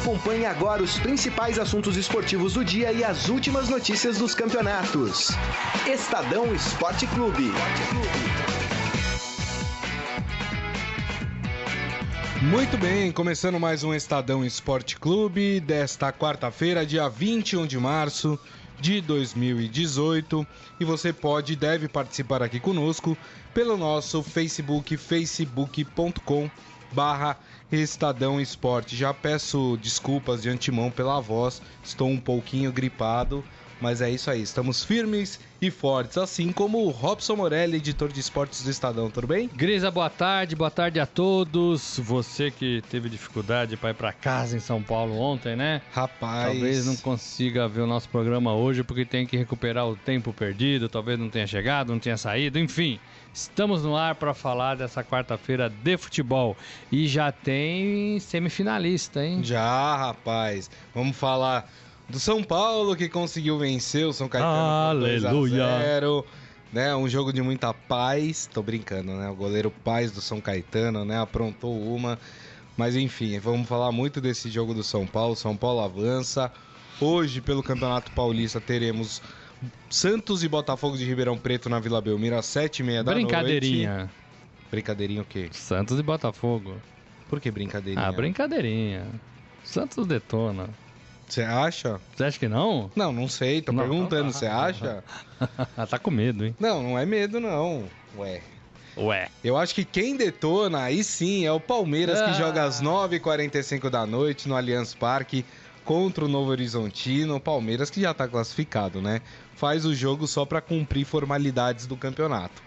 Acompanhe agora os principais assuntos esportivos do dia e as últimas notícias dos campeonatos. Estadão Esporte Clube. Muito bem, começando mais um Estadão Esporte Clube desta quarta-feira, dia 21 de março de 2018. E você pode e deve participar aqui conosco pelo nosso Facebook, facebook.com barra Estadão Esporte. Já peço desculpas de antemão pela voz, estou um pouquinho gripado, mas é isso aí, estamos firmes e fortes, assim como o Robson Morelli, editor de esportes do Estadão, tudo bem? Grisa, boa tarde, boa tarde a todos. Você que teve dificuldade para ir para casa em São Paulo ontem, né? Rapaz. Talvez não consiga ver o nosso programa hoje porque tem que recuperar o tempo perdido, talvez não tenha chegado, não tenha saído, enfim. Estamos no ar para falar dessa quarta-feira de futebol. E já tem semifinalista, hein? Já, rapaz. Vamos falar do São Paulo que conseguiu vencer o São Caetano Aleluia. 0 né? Um jogo de muita paz. Tô brincando, né? O goleiro Paz do São Caetano, né? Aprontou uma. Mas enfim, vamos falar muito desse jogo do São Paulo. São Paulo avança. Hoje, pelo Campeonato Paulista, teremos Santos e Botafogo de Ribeirão Preto na Vila Belmiro às 7h30 da Brincadeirinha. noite. Brincadeirinha o quê? Santos e Botafogo. Por que brincadeirinha? Ah, brincadeirinha. Santos detona. Você acha? Você acha que não? Não, não sei. Tô Não. perguntando. Você acha? tá com medo, hein? Não, não é medo, não. Ué. Ué. Eu acho que quem detona, aí sim, é o Palmeiras que Ah. joga às 9h45 da noite no Allianz Parque contra o Novo Horizontino. O Palmeiras que já tá classificado, né? Faz o jogo só pra cumprir formalidades do campeonato.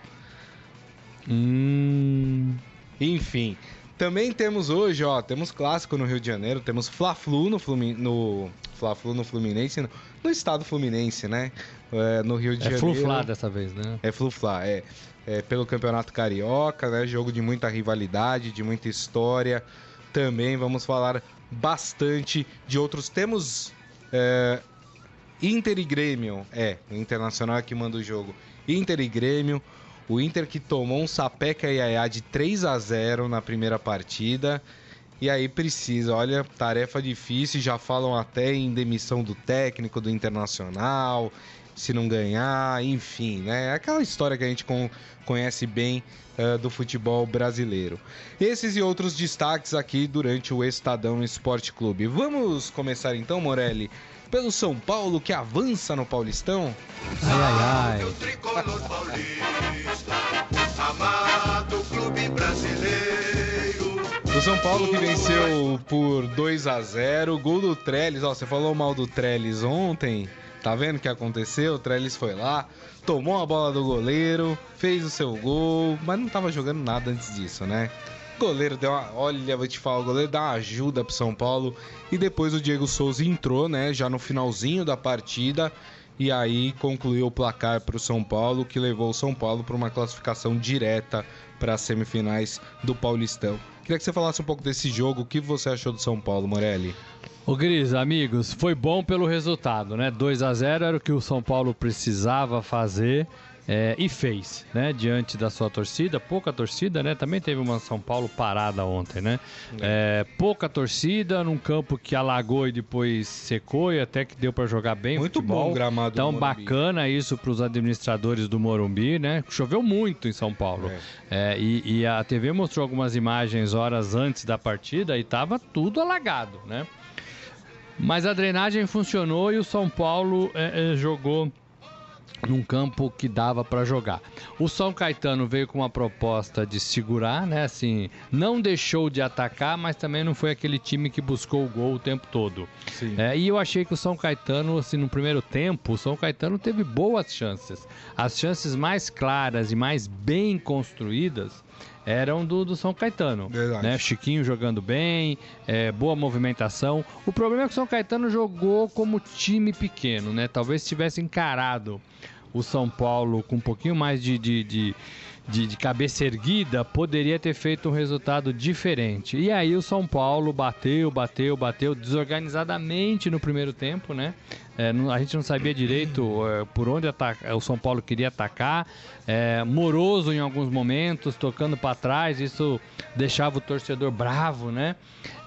Hum. Enfim, também temos hoje, ó, temos clássico no Rio de Janeiro, temos Fla-Flu no, Flumi, no Fla-Flu no Fluminense, no, no estado Fluminense, né? É, no Rio de É Janeiro. fluflá dessa vez, né? É Flu-Fla, é, é pelo Campeonato Carioca, né? Jogo de muita rivalidade, de muita história. Também vamos falar bastante de outros. Temos é, Inter e Grêmio, é, o Internacional é que manda o jogo. Inter e Grêmio, o Inter que tomou um sapeca iaiá de 3 a 0 na primeira partida. E aí precisa, olha, tarefa difícil, já falam até em demissão do técnico do Internacional, se não ganhar, enfim, né? Aquela história que a gente con- conhece bem eh, do futebol brasileiro. Esses e outros destaques aqui durante o Estadão Esporte Clube. Vamos começar então, Morelli, pelo São Paulo que avança no Paulistão? Ai, ai, ai. tricolor paulista, amado clube brasileiro. Do São Paulo que venceu por 2 a 0 Gol do Trellis. Ó, você falou mal do Trellis ontem. Tá vendo o que aconteceu? O Trellis foi lá, tomou a bola do goleiro, fez o seu gol, mas não tava jogando nada antes disso, né? Goleiro deu uma. Olha, vou te falar, o goleiro dá uma ajuda pro São Paulo. E depois o Diego Souza entrou, né? Já no finalzinho da partida. E aí concluiu o placar para o São Paulo, que levou o São Paulo para uma classificação direta para as semifinais do Paulistão. Queria que você falasse um pouco desse jogo. O que você achou do São Paulo, Morelli? Ô Gris, amigos, foi bom pelo resultado, né? 2 a 0 era o que o São Paulo precisava fazer é, e fez, né? Diante da sua torcida, pouca torcida, né? Também teve uma São Paulo parada ontem, né? É, pouca torcida num campo que alagou e depois secou e até que deu pra jogar bem Muito futebol. bom gramado do Então bacana isso pros administradores do Morumbi, né? Choveu muito em São Paulo. É, e, e a TV mostrou algumas imagens horas antes da partida e tava tudo alagado, né? Mas a drenagem funcionou e o São Paulo é, é, jogou num campo que dava para jogar. O São Caetano veio com uma proposta de segurar, né? Assim, não deixou de atacar, mas também não foi aquele time que buscou o gol o tempo todo. Sim. É, e eu achei que o São Caetano, assim, no primeiro tempo, o São Caetano teve boas chances. As chances mais claras e mais bem construídas eram do, do São Caetano. Verdade. Né? Chiquinho jogando bem, é, boa movimentação. O problema é que o São Caetano jogou como time pequeno, né? Talvez tivesse encarado o São Paulo com um pouquinho mais de, de, de, de- de cabeça erguida, poderia ter feito um resultado diferente. E aí o São Paulo bateu, bateu, bateu desorganizadamente no primeiro tempo, né? É, não, a gente não sabia direito é, por onde ataca, o São Paulo queria atacar. É, moroso em alguns momentos, tocando para trás, isso deixava o torcedor bravo, né?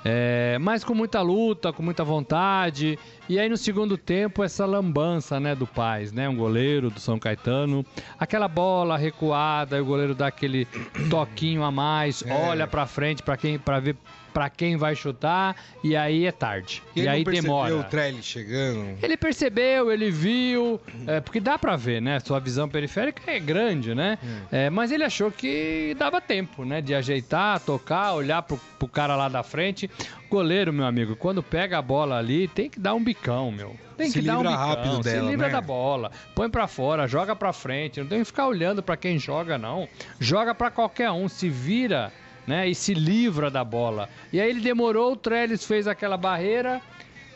É, mas com muita luta, com muita vontade. E aí no segundo tempo, essa lambança né, do Paz, né? Um goleiro do São Caetano. Aquela bola recuada, o goleiro dá aquele toquinho a mais, é. olha para frente para quem para ver para quem vai chutar e aí é tarde. E, e aí demora. o Trelli chegando? Ele percebeu, ele viu, é, porque dá para ver, né? Sua visão periférica é grande, né? Hum. É, mas ele achou que dava tempo, né? De ajeitar, tocar, olhar pro, pro cara lá da frente. Goleiro, meu amigo, quando pega a bola ali, tem que dar um bicão, meu. Tem se que dar um bicão, rápido se dela, livra né? da bola, põe para fora, joga para frente, não tem que ficar olhando para quem joga não. Joga para qualquer um, se vira né? E se livra da bola. E aí ele demorou, o Trellis fez aquela barreira,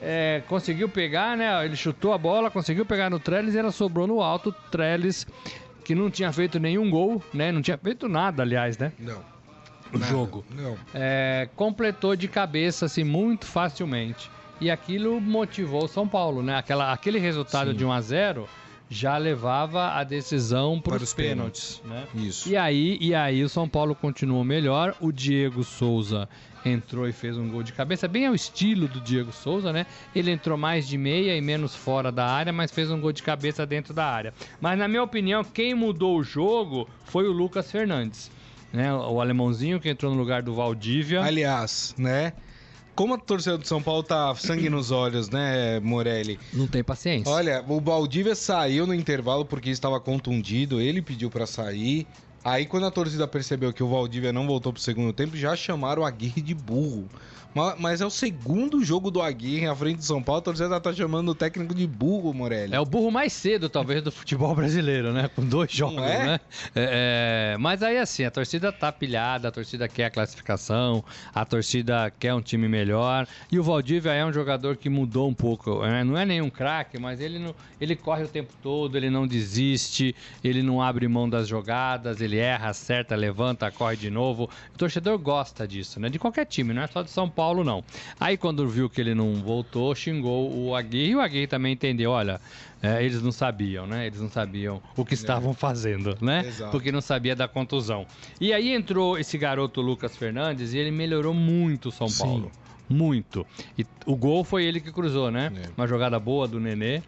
é, conseguiu pegar, né? Ele chutou a bola, conseguiu pegar no Trellis e ela sobrou no alto. Trellis, que não tinha feito nenhum gol, né? Não tinha feito nada, aliás, né? Não. O jogo. Não. É, completou de cabeça, assim, muito facilmente. E aquilo motivou o São Paulo, né? Aquela, aquele resultado Sim. de 1 a 0 já levava a decisão para os os pênaltis, né? Isso. E aí, e aí o São Paulo continuou melhor. O Diego Souza entrou e fez um gol de cabeça, bem ao estilo do Diego Souza, né? Ele entrou mais de meia e menos fora da área, mas fez um gol de cabeça dentro da área. Mas na minha opinião, quem mudou o jogo foi o Lucas Fernandes. Né, o alemãozinho que entrou no lugar do Valdívia. Aliás, né? Como a torcida do São Paulo tá sangue nos olhos, né, Morelli? Não tem paciência. Olha, o Valdívia saiu no intervalo porque estava contundido, ele pediu para sair. Aí quando a torcida percebeu que o Valdívia não voltou pro segundo tempo, já chamaram o Aguirre de burro. Ma- Mas é o segundo jogo do Aguirre à frente do São Paulo, a torcida tá chamando o técnico de burro, Morelli. É o burro mais cedo, talvez, do futebol brasileiro, né? Com dois jogos, é? né? É, é, mas aí, assim, a torcida tá pilhada, a torcida quer a classificação, a torcida quer um time melhor. E o Valdívia é um jogador que mudou um pouco. né? Não é nenhum craque, mas ele, não, ele corre o tempo todo, ele não desiste, ele não abre mão das jogadas, ele erra, acerta, levanta, corre de novo. O torcedor gosta disso, né? De qualquer time, não é só de São Paulo, não. Aí, quando viu que ele não voltou, xingou o Aguirre. E o Aguirre também entendeu, olha, é, eles não sabiam, né? Eles não sabiam o que estavam fazendo, né? Exato. Porque não sabia da contusão. E aí entrou esse garoto Lucas Fernandes e ele melhorou muito o São Sim. Paulo. Muito. E o gol foi ele que cruzou, né? É. Uma jogada boa do Nenê,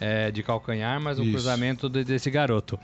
é, de calcanhar, mas um Isso. cruzamento de- desse garoto.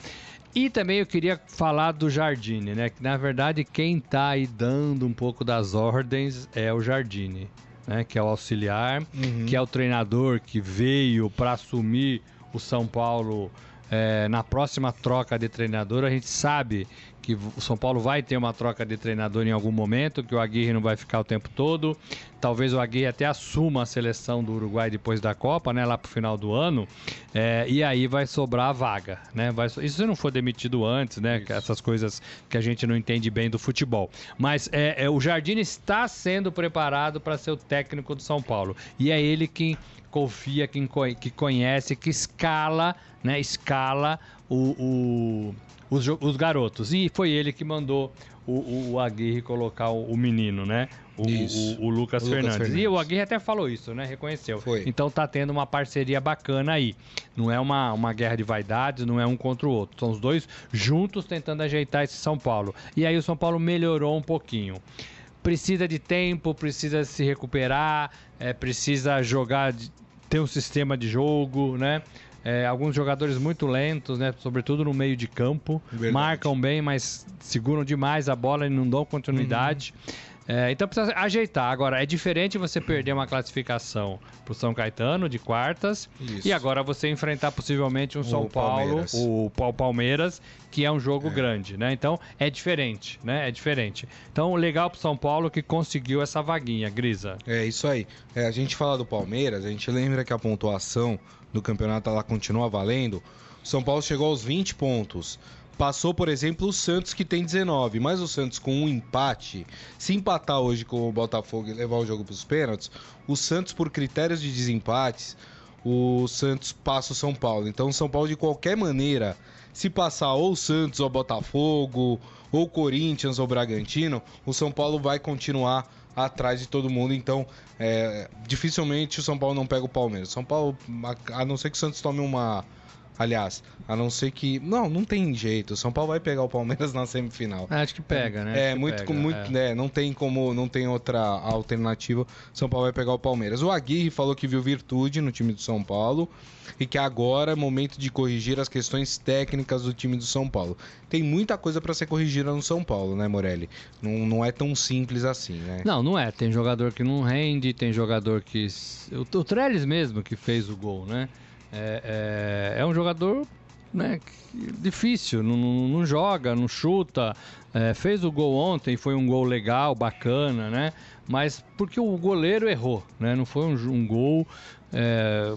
E também eu queria falar do Jardine, né? Que na verdade quem tá aí dando um pouco das ordens é o Jardine, né? Que é o auxiliar, Uhum. que é o treinador que veio para assumir o São Paulo é, na próxima troca de treinador. A gente sabe que o São Paulo vai ter uma troca de treinador em algum momento, que o Aguirre não vai ficar o tempo todo. Talvez o Aguirre até assuma a seleção do Uruguai depois da Copa, né, lá pro final do ano. É, e aí vai sobrar a vaga, né? Vai, so- isso se não for demitido antes, né? que Essas coisas que a gente não entende bem do futebol. Mas é, é, o Jardim está sendo preparado para ser o técnico do São Paulo. E é ele quem confia, quem que conhece, que escala, né? Escala o, o- os, os garotos. E foi ele que mandou o, o, Aguirre colocar o, menino, né? O, o- o Lucas Lucas Fernandes. E Fernandes. o Aguirre até falou isso, né? Reconheceu. Foi. Então tá tendo uma parceria bacana aí. Não é uma, uma guerra de vaidades, não é um contra o outro. São os dois juntos tentando ajeitar esse São Paulo. E aí o São Paulo melhorou um pouquinho. Precisa de tempo, precisa se recuperar, é, precisa jogar, ter um sistema de jogo, né? É, alguns jogadores muito lentos, né? Sobretudo no meio de campo. Verdade. Marcam bem, mas seguram demais a bola e não dão continuidade. É, então precisa ajeitar. Agora, é diferente você perder uma classificação pro São Caetano de quartas Isso. e agora você enfrentar possivelmente um São Paulo, o Pa- Palmeiras, que é um jogo grande, né? Então é diferente, né? É diferente. Então, legal pro São Paulo que conseguiu essa vaguinha, Grisa. É isso aí. É, a gente fala do Palmeiras, a gente lembra que a pontuação do campeonato ela continua valendo. O São Paulo chegou aos 20 pontos. Passou, por exemplo, o Santos que tem 19, mas o Santos com um empate, se empatar hoje com o Botafogo e levar o jogo para os pênaltis, o Santos por critérios de desempates, o Santos passa o São Paulo. Então o São Paulo de qualquer maneira se passar ou Santos ou Botafogo, ou Corinthians ou Bragantino, o São Paulo vai continuar atrás de todo mundo. Então, é, dificilmente o São Paulo não pega o Palmeiras. São Paulo, a não ser que o Santos tome uma Aliás, a não ser que. Não, não tem jeito. O São Paulo vai pegar o Palmeiras na semifinal. Acho que pega, né? É, muito, pega, muito, é. não tem como, não tem outra alternativa. São Paulo vai pegar o Palmeiras. O Aguirre falou que viu virtude no time do São Paulo e que agora é momento de corrigir as questões técnicas do time do São Paulo. Tem muita coisa para ser corrigida no São Paulo, né, Morelli? Não, não é tão simples assim, né? Não, não é. Tem jogador que não rende, tem jogador que. O, o Trellis mesmo que fez o gol, né? É, é, é um jogador né, difícil, não, não, joga, não chuta. É, fez o gol ontem, foi um gol legal, bacana, né? Mas porque o goleiro errou, né? Não foi um, um gol. É,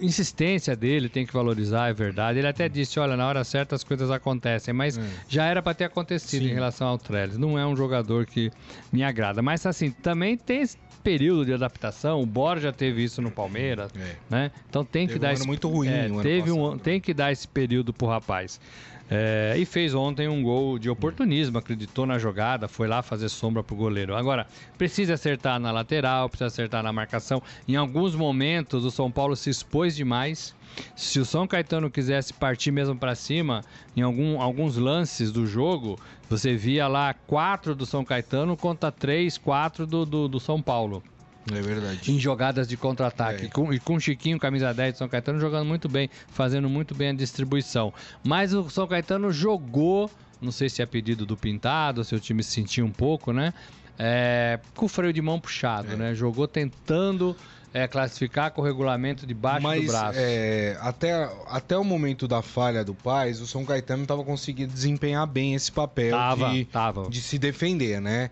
insistência dele, tem que valorizar, é verdade. Ele até disse: olha, na hora certa as coisas acontecem, mas é. já era para ter acontecido Sim. em relação ao Trellis. Não é um jogador que me agrada. Mas assim, também tem período de adaptação. O Borja teve isso no Palmeiras, é. né? Então tem que teve dar um esse muito ruim, é, teve um, tem que dar esse período pro rapaz. É, e fez ontem um gol de oportunismo, acreditou na jogada, foi lá fazer sombra pro goleiro. Agora, precisa acertar na lateral, precisa acertar na marcação. Em alguns momentos, o São Paulo se expôs demais. Se o São Caetano quisesse partir mesmo para cima, em algum, alguns lances do jogo, você via lá quatro do São Caetano contra três, quatro do, do, do São Paulo. É verdade. Em jogadas de contra-ataque. É. Com, e com o Chiquinho, camisa 10 de São Caetano, jogando muito bem, fazendo muito bem a distribuição. Mas o São Caetano jogou, não sei se é pedido do Pintado, se o time se sentiu um pouco, né? É, com o freio de mão puxado, é. né? Jogou tentando é, classificar com o regulamento debaixo Mas, do braço. É, até, até o momento da falha do Paz, o São Caetano estava conseguindo desempenhar bem esse papel tava, de, tava. de se defender, né?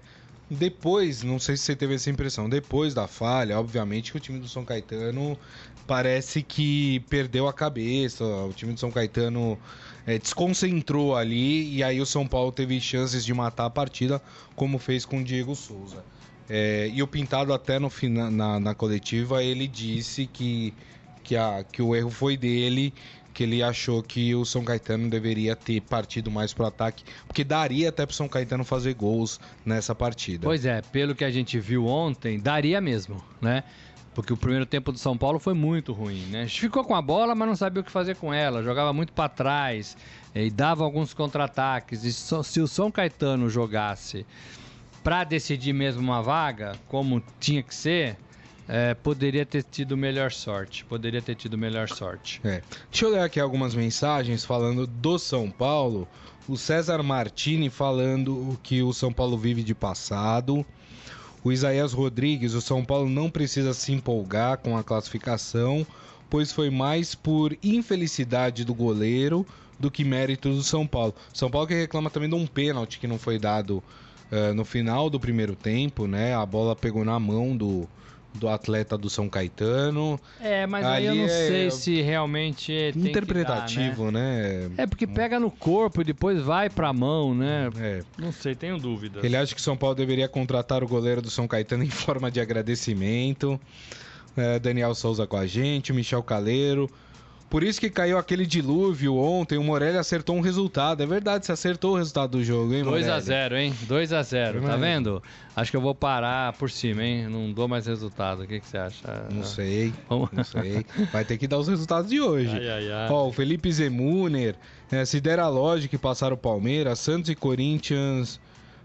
Depois, não sei se você teve essa impressão, depois da falha, obviamente que o time do São Caetano parece que perdeu a cabeça, o time do São Caetano é, desconcentrou ali e aí o São Paulo teve chances de matar a partida, como fez com o Diego Souza. É, e o Pintado até no na, na coletiva ele disse que, que, a, que o erro foi dele, que ele achou que o São Caetano deveria ter partido mais pro ataque, porque daria até pro São Caetano fazer gols nessa partida. Pois é, pelo que a gente viu ontem, daria mesmo, né? Porque o primeiro tempo do São Paulo foi muito ruim, né? Ficou com a bola, mas não sabia o que fazer com ela, jogava muito para trás e dava alguns contra-ataques. E se o São Caetano jogasse para decidir mesmo uma vaga, como tinha que ser, é, poderia ter tido melhor sorte. Poderia ter tido melhor sorte. É. Deixa eu ler aqui algumas mensagens falando do São Paulo. O César Martini falando que o São Paulo vive de passado. O Isaías Rodrigues, o São Paulo não precisa se empolgar com a classificação, pois foi mais por infelicidade do goleiro do que mérito do São Paulo. São Paulo que reclama também de um pênalti que não foi dado uh, no final do primeiro tempo, né? A bola pegou na mão do, do atleta do São Caetano. É, mas aí eu não é... sei se realmente é interpretativo, dar, né? né? É porque pega no corpo e depois vai pra mão, né? É. Não sei, tenho dúvidas. Ele acha que o São Paulo deveria contratar o goleiro do São Caetano em forma de agradecimento. É, Daniel Souza com a gente, Michel Caleiro. Por isso que caiu aquele dilúvio ontem, o Morelli acertou um resultado. É verdade, você acertou o resultado do jogo, hein, Morelli? 2x0, hein? 2x0, tá vendo? Acho que eu vou parar por cima, hein? Não dou mais resultado. O que, que você acha? Não sei, Vamos... não sei. Vai ter que dar os resultados de hoje. Ai, ai, ai. Ó, o Felipe Zemuner, é, se der a lógica que passaram o Palmeiras, Santos e Corinthians...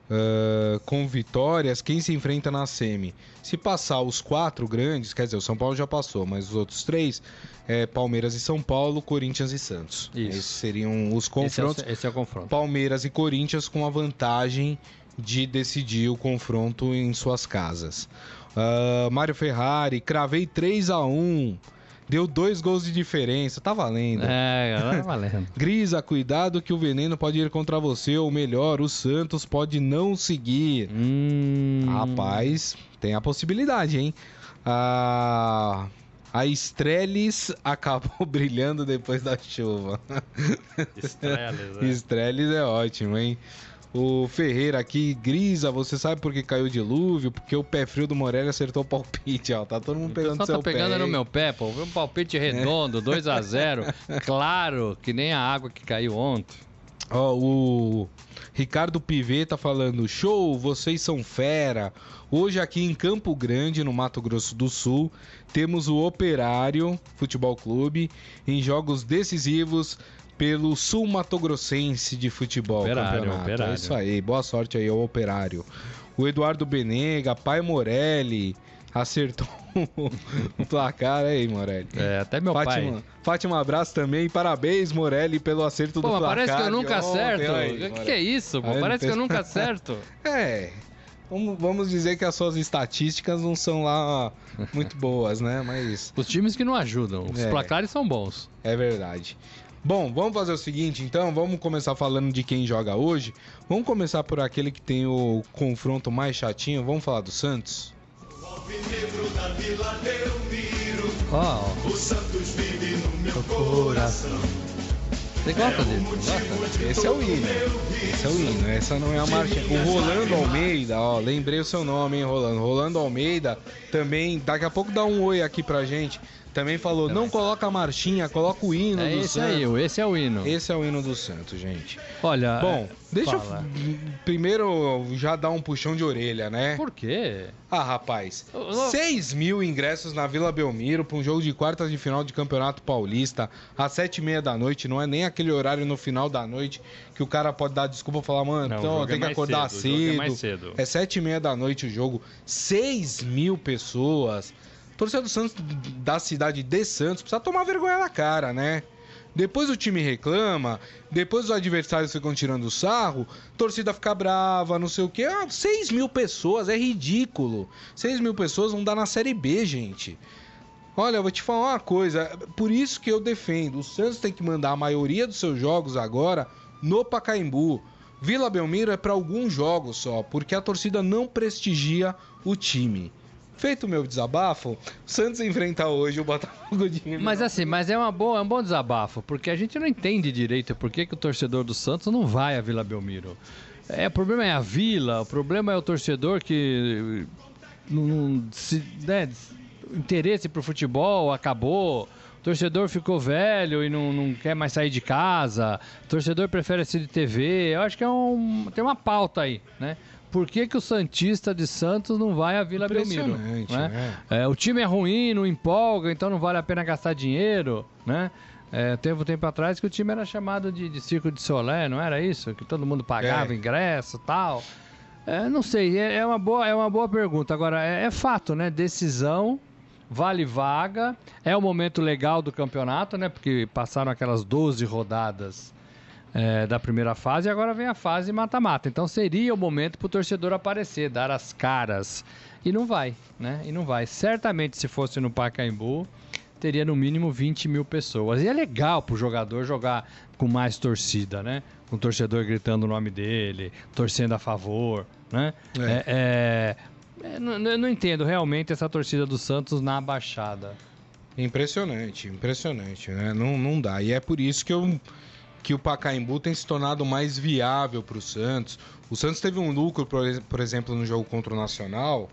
Uh, com vitórias, quem se enfrenta na semi? Se passar os quatro grandes, quer dizer, o São Paulo já passou, mas os outros três, é, Palmeiras e São Paulo, Corinthians e Santos. Isso. Esses seriam os confrontos. Esse é, esse é o confronto. Palmeiras e Corinthians com a vantagem de decidir o confronto em suas casas. Uh, Mário Ferrari, cravei 3 a 1 Deu dois gols de diferença, tá valendo. É, tá valendo. Grisa, cuidado que o veneno pode ir contra você, ou melhor, o Santos pode não seguir. Hum... Rapaz, tem a possibilidade, hein? Ah, a Estrelis acabou brilhando depois da chuva. Estrelis, é. Estrelis é ótimo, hein? O Ferreira aqui, Grisa, você sabe por que caiu o dilúvio? Porque o pé frio do Morelli acertou o palpite, ó. Tá todo mundo pegando Só seu tá pegando pé. no meu pé, pô. Um palpite redondo, 2 a 0 Claro, que nem a água que caiu ontem. Ó, o Ricardo Piveta falando: show, vocês são fera. Hoje aqui em Campo Grande, no Mato Grosso do Sul, temos o Operário Futebol Clube em jogos decisivos pelo Sul Mato Grossense de futebol. Operário, campeonato. Operário. É isso aí, boa sorte aí ao Operário. O Eduardo Benega, Pai Morelli, acertou o placar aí, Morelli. É, até meu Fátima, pai. Fátima, abraço também. Parabéns, Morelli, pelo acerto Pô, do placar. parece que eu nunca ontem. acerto. O que, que é isso, pô? Parece que eu nunca acerto. É. Vamos, vamos dizer que as suas estatísticas não são lá muito boas, né? Mas Os times que não ajudam. Os É. placares são bons. é verdade. Bom, vamos fazer o seguinte, então. Vamos começar falando de quem joga hoje. Vamos começar por aquele que tem o confronto mais chatinho. Vamos falar do Santos? Ó, o Santos vive no meu coração. você gosta dele? Gosta? Esse é o hino. Esse é o hino. Essa não é a marcha. O Rolando Almeida, ó, lembrei o seu nome, hein, Rolando. Rolando Almeida também, daqui a pouco dá um oi aqui pra gente. Também falou, não coloca a marchinha, coloca o hino É do esse Santos. aí, esse é o hino. Esse é o hino do Santos, gente. Olha. Bom, é, deixa fala. eu primeiro já dar um puxão de orelha, né? Por quê? Ah, rapaz, Ô, ô. 6 mil ingressos na Vila Belmiro para um jogo de quartas de final de Campeonato Paulista às sete e meia da noite. Não é nem aquele horário no final da noite que o cara pode dar desculpa e falar, mano, Não, então jogo tem é que acordar cedo, é cedo. É sete e meia da noite o jogo. 6 mil pessoas. Torcedor do Santos, da cidade de Santos, precisa tomar vergonha na cara, né? Depois o time reclama, depois os adversários ficam tirando sarro, torcida fica brava, não sei o quê. Ah, 6 mil pessoas, é ridículo. 6 mil pessoas não dá na Série B, gente. Olha, eu vou te falar uma coisa, por isso que eu defendo. O Santos tem que mandar a maioria dos seus jogos agora no Pacaembu. Vila Belmiro é para alguns jogos só, porque a torcida não prestigia o time. Feito o meu desabafo, o Santos enfrenta hoje o Botafogo de Mas assim, mas é, uma boa, é um bom desabafo, porque a gente não entende direito por que, que o torcedor do Santos não vai à Vila Belmiro. É, o problema é a vila, o problema é o torcedor que não, se, né, interesse pro futebol acabou. Torcedor ficou velho e não, não quer mais sair de casa. Torcedor prefere assistir TV. Eu acho que é um, tem uma pauta aí, né? Por que, que o Santista de Santos não vai à Vila Belmiro? Né? né? É, o time é ruim, não empolga, então não vale a pena gastar dinheiro, né? É, teve um tempo atrás que o time era chamado de, de Circo de Solé, não era isso? Que todo mundo pagava É. ingresso e tal. É, não sei, é, é uma boa, é uma boa pergunta. Agora, é, é fato, né? Decisão, vale vaga, é o momento legal do campeonato, né? Porque passaram aquelas 12 rodadas é, da primeira fase e agora vem a fase mata-mata. Então seria o momento para o torcedor aparecer, dar as caras. E não vai, né? E não vai. Certamente, se fosse no Pacaembu, teria no mínimo 20 mil pessoas. E é legal pro jogador jogar com mais torcida, né? Com o torcedor gritando o nome dele, torcendo a favor, né? É. É, é, é, não, eu não entendo realmente essa torcida do Santos na Baixada. Impressionante, impressionante, né? Não, não dá. E é por isso que, eu, que o Pacaembu tem se tornado mais viável para o Santos. O Santos teve um lucro, por, ex- por exemplo, no jogo contra o Nacional,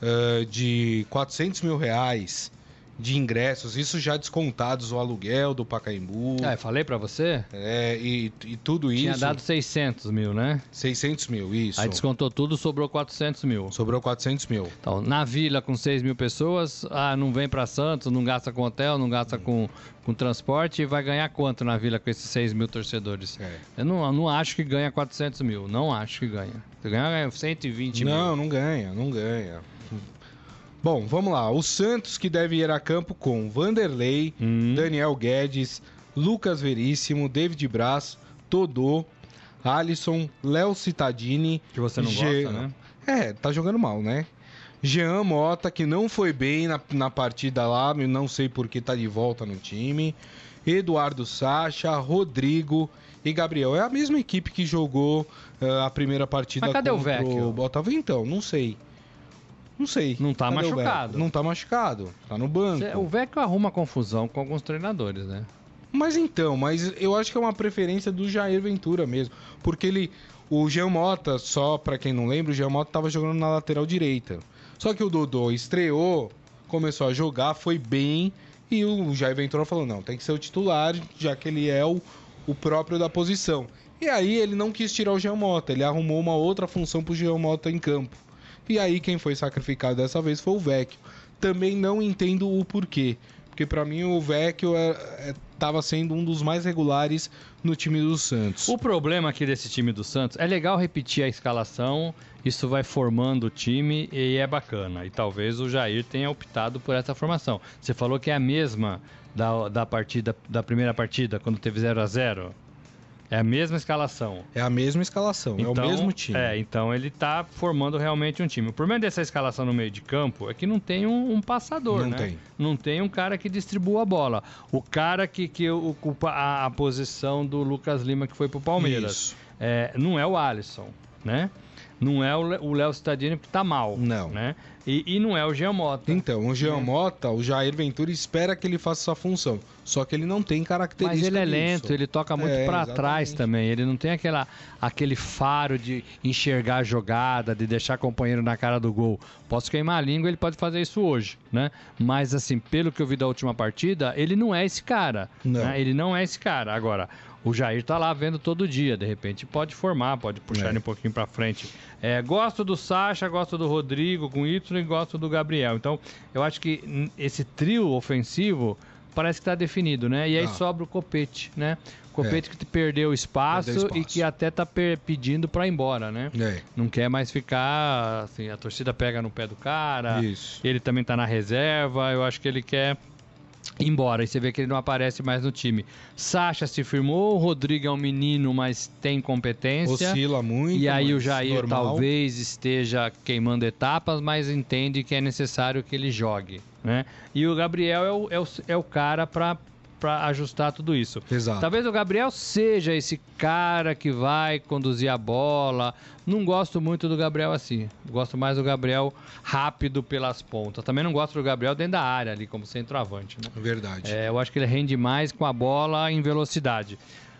eh, de 400 mil reais de ingressos, isso já descontados o aluguel do Pacaembu, Ah, eu falei pra você? é, e, e tudo Tinha isso. dado 600 mil, né? 600 mil, isso. Aí descontou tudo, sobrou 400 mil. Sobrou 400 mil. Então, na vila com 6 mil pessoas, ah, não vem pra Santos, não gasta com hotel, não gasta com, com transporte e vai ganhar quanto na vila com esses 6 mil torcedores? É. Eu não, eu não acho que ganha 400 mil, não acho que ganha. Ganhar, ganha 120 mil. Não, não ganha, não ganha. Bom, vamos lá. O Santos que deve ir a campo com Vanderlei, Hum. Daniel Guedes, Lucas Veríssimo, David Braz, Todô, Alisson, Léo Cittadini. Que você não gosta, né? É, tá jogando mal, né? Jean Mota, que não foi bem na, na partida lá, não sei por que tá de volta no time. Eduardo Sacha, Rodrigo e Gabriel. É a mesma equipe que jogou ah, a primeira partida Mas cadê o contra Vecchio? Botafogo. Então, não sei. Não sei. Não tá Cadê machucado. Não tá machucado. Tá no banco. Cê- O Vecchio arruma confusão com alguns treinadores, né? Mas então, mas eu acho que é uma preferência do Jair Ventura mesmo. Porque ele. O Jean Mota, só pra quem não lembra, o Jean Mota tava jogando na lateral direita. Só que o Dodô estreou, começou a jogar, foi bem, e o Jair Ventura falou: não, tem que ser o titular, já que ele é o, o próprio da posição. E aí ele não quis tirar o Jean Mota, ele arrumou uma outra função pro Jean Mota em campo. E aí quem foi sacrificado dessa vez foi o Vecchio. Também não entendo o porquê. Porque para mim o Vecchio estava é, é, sendo um dos mais regulares no time do Santos. O problema aqui desse time do Santos é legal repetir a escalação, isso vai formando o time e é bacana. E talvez o Jair tenha optado por essa formação. Você falou que é a mesma da, da partida da primeira partida, quando teve 0 a 0 é a mesma escalação. É a mesma escalação, então, é o então, mesmo time. É, então ele está formando realmente um time. O problema dessa escalação no meio de campo é que não tem um, um passador, não né? Tem. Não tem um cara que distribua a bola. O cara que, que ocupa a, a posição do Lucas Lima que foi pro Palmeiras. É, não é o Alisson, né? Não é o Léo Cittadini que tá mal. Não. Né? E, e, não é o Geomota. Então, o Geomota, é. o Jair Ventura espera que ele faça essa função. Só que ele não tem característica Mas ele é lento, disso. ele toca muito é, para trás também. Ele não tem aquela, aquele faro de enxergar a jogada, de deixar companheiro na cara do gol. Posso queimar a língua, ele pode fazer isso hoje, né? Mas assim, pelo que eu vi da última partida, ele não é esse cara. Não. Né? Ele não é esse cara. Agora, o Jair tá lá vendo todo dia, de repente pode formar, pode puxar é. ele um pouquinho para frente. É, gosto do Sacha, gosto do Rodrigo com Y e gosto do Gabriel. Então, eu acho que esse trio ofensivo parece que está definido, né? E aí ah. sobra o Copete, né? Copete é. que perdeu espaço, perdeu espaço, e que até tá pedindo para ir embora, né? É. Não quer mais ficar, assim, a torcida pega no pé do cara. Isso. Ele também tá na reserva, eu acho que ele quer embora. E você vê que ele não aparece mais no time. Sacha se firmou, o Rodrigo é um menino, mas tem competência. Oscila muito. E aí o Jair normal. talvez esteja queimando etapas, mas entende que é necessário que ele jogue. Né? E o Gabriel é o, é o, é o cara para para ajustar tudo isso. Exato. Talvez o Gabriel seja esse cara que vai conduzir a bola. Não gosto muito do Gabriel assim. Gosto mais do Gabriel rápido pelas pontas. Também não gosto do Gabriel dentro da área ali como centroavante. Né? Verdade. É, eu acho que ele rende mais com a bola em velocidade.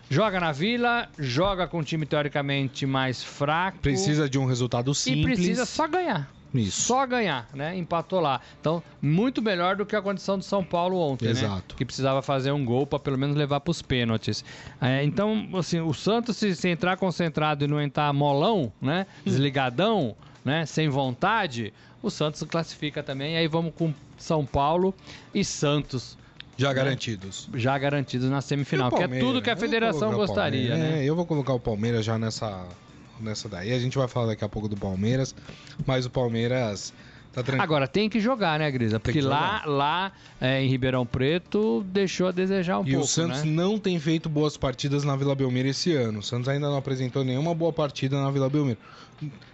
Joga na Vila, joga com um time teoricamente mais fraco. Precisa de um resultado simples. E precisa só ganhar. Isso. Só ganhar, né? Empatou lá. Então, muito melhor do que a condição do São Paulo ontem, né? Exato. né? Que precisava fazer um gol para pelo menos levar para os pênaltis. É, então, assim, o Santos, se, se, entrar concentrado e não entrar molão, né? Desligadão, né? Sem vontade, o Santos classifica também. E aí vamos com São Paulo e Santos. Já né? garantidos. Já garantidos na semifinal, que é tudo que a federação gostaria, né? É, eu vou colocar o Palmeiras já nessa nessa daí. A gente vai falar daqui a pouco do Palmeiras, mas o Palmeiras tá tranquilo. Agora tem que jogar, né, Grisa? Porque lá, lá é, em Ribeirão Preto deixou a desejar um e pouco. E o Santos né? não tem feito boas partidas na Vila Belmiro esse ano. O Santos ainda não apresentou nenhuma boa partida na Vila Belmiro.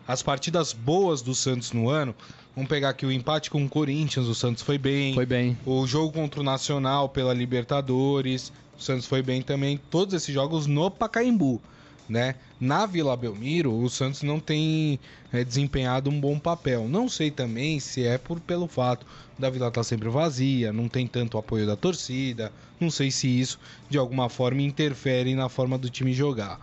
As partidas boas do Santos no ano, vamos pegar aqui o empate com o Corinthians, o Santos foi bem. Foi bem. O jogo contra o Nacional pela Libertadores, o Santos foi bem também. Todos esses jogos no Pacaembu né? Na Vila Belmiro, o Santos não tem é, desempenhado um bom papel. Não sei também se é por pelo fato da Vila estar tá sempre vazia, não tem tanto apoio da torcida. Não sei se isso de alguma forma interfere na forma do time jogar,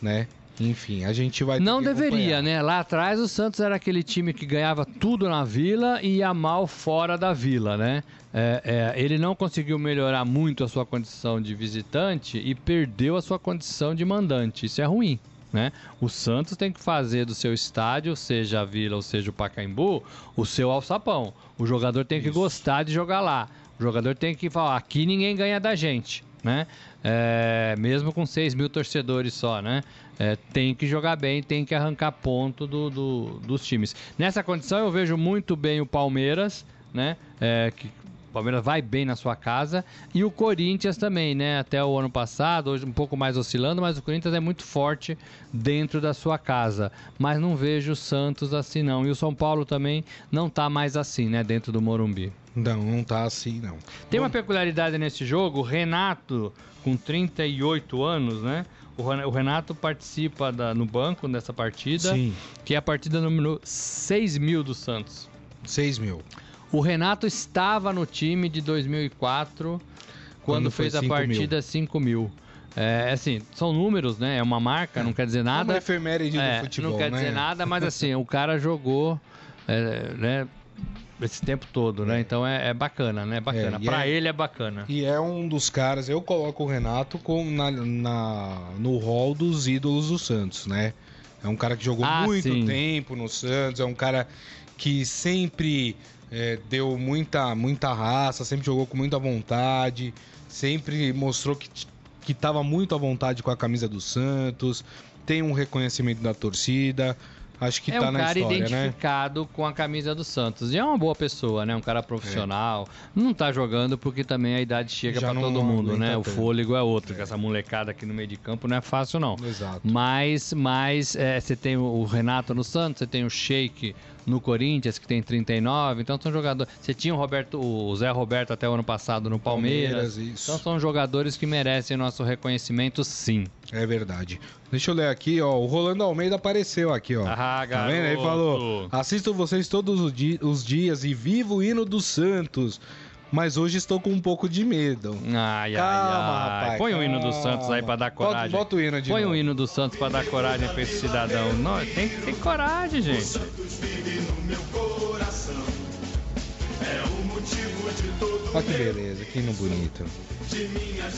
né? Enfim, a gente vai. Não deveria, né? Lá atrás o Santos era aquele time que ganhava tudo na Vila e ia mal fora da Vila, né? É, é, ele não conseguiu melhorar muito a sua condição de visitante e perdeu a sua condição de mandante. Isso é ruim. Né? O Santos tem que fazer do seu estádio, seja a Vila ou seja o Pacaembu, o seu alçapão. O jogador tem que Isso. gostar de jogar lá. O jogador tem que falar: aqui ninguém ganha da gente. Né? É, mesmo com 6 mil torcedores só, né? É, tem que jogar bem, tem que arrancar ponto do, do, dos times. Nessa condição eu vejo muito bem o Palmeiras, né? É, que Palmeiras vai bem na sua casa. E o Corinthians também, né? Até o ano passado, hoje um pouco mais oscilando, mas o Corinthians é muito forte dentro da sua casa. Mas não vejo o Santos assim, não. E o São Paulo também não tá mais assim, né? Dentro do Morumbi. Não, não tá assim, não. Tem uma peculiaridade nesse jogo, o Renato, com 38 anos, né? O Renato participa da, no banco nessa partida, Sim. que é a partida número 6 mil do Santos. 6 mil. O Renato estava no time de 2004 quando, quando fez a partida mil. 5 mil. É, assim, são números, né? É uma marca, não quer dizer nada. É uma efeméride é, do futebol, Não quer né? dizer nada, mas assim, o cara jogou, é, né? Esse tempo todo, né? Então é, é bacana, né? Bacana. É, pra é- ele é bacana. E é um dos caras, eu coloco o Renato com, na, na- no hall dos ídolos do Santos, né? É um cara que jogou Ah, muito sim. tempo no Santos, é um cara que sempre é, deu muita, muita raça, sempre jogou com muita vontade, sempre mostrou que, que tava muito à vontade com a camisa do Santos, tem um reconhecimento da torcida, acho que é tá um na cara história, né? identificado com a camisa do Santos. E é uma boa pessoa, né? Um cara profissional. Não tá jogando porque também a idade chega não todo mundo, né? O tanto. fôlego é outro. que Essa molecada aqui no meio de campo não é fácil, não. Exato. Mas, mas é, você tem o Renato no Santos, você tem o Sheik no Corinthians, que tem 39. Então são jogadores. Você tinha o Roberto, o Zé Roberto até o ano passado no Palmeiras. Palmeiras, isso. Então são jogadores que merecem nosso reconhecimento, sim. É verdade. Deixa eu ler aqui, ó. O Rolando Almeida apareceu aqui, ó. Ah, Tá vendo? Ele falou: assisto vocês todos os, di- os dias e vivo o hino do Santos. Mas hoje estou com um pouco de medo. Ai, ai, Calma, ai. rapaz, Põe o hino do. Santos aí pra dar Bota- coragem. bota o hino de Põe novo. o hino do Santos pra dar coragem pra esse cidadão. Não, tem que ter coragem, gente. Santos vive no meu coração. É o motivo de todo Olha que beleza, que hino bonito.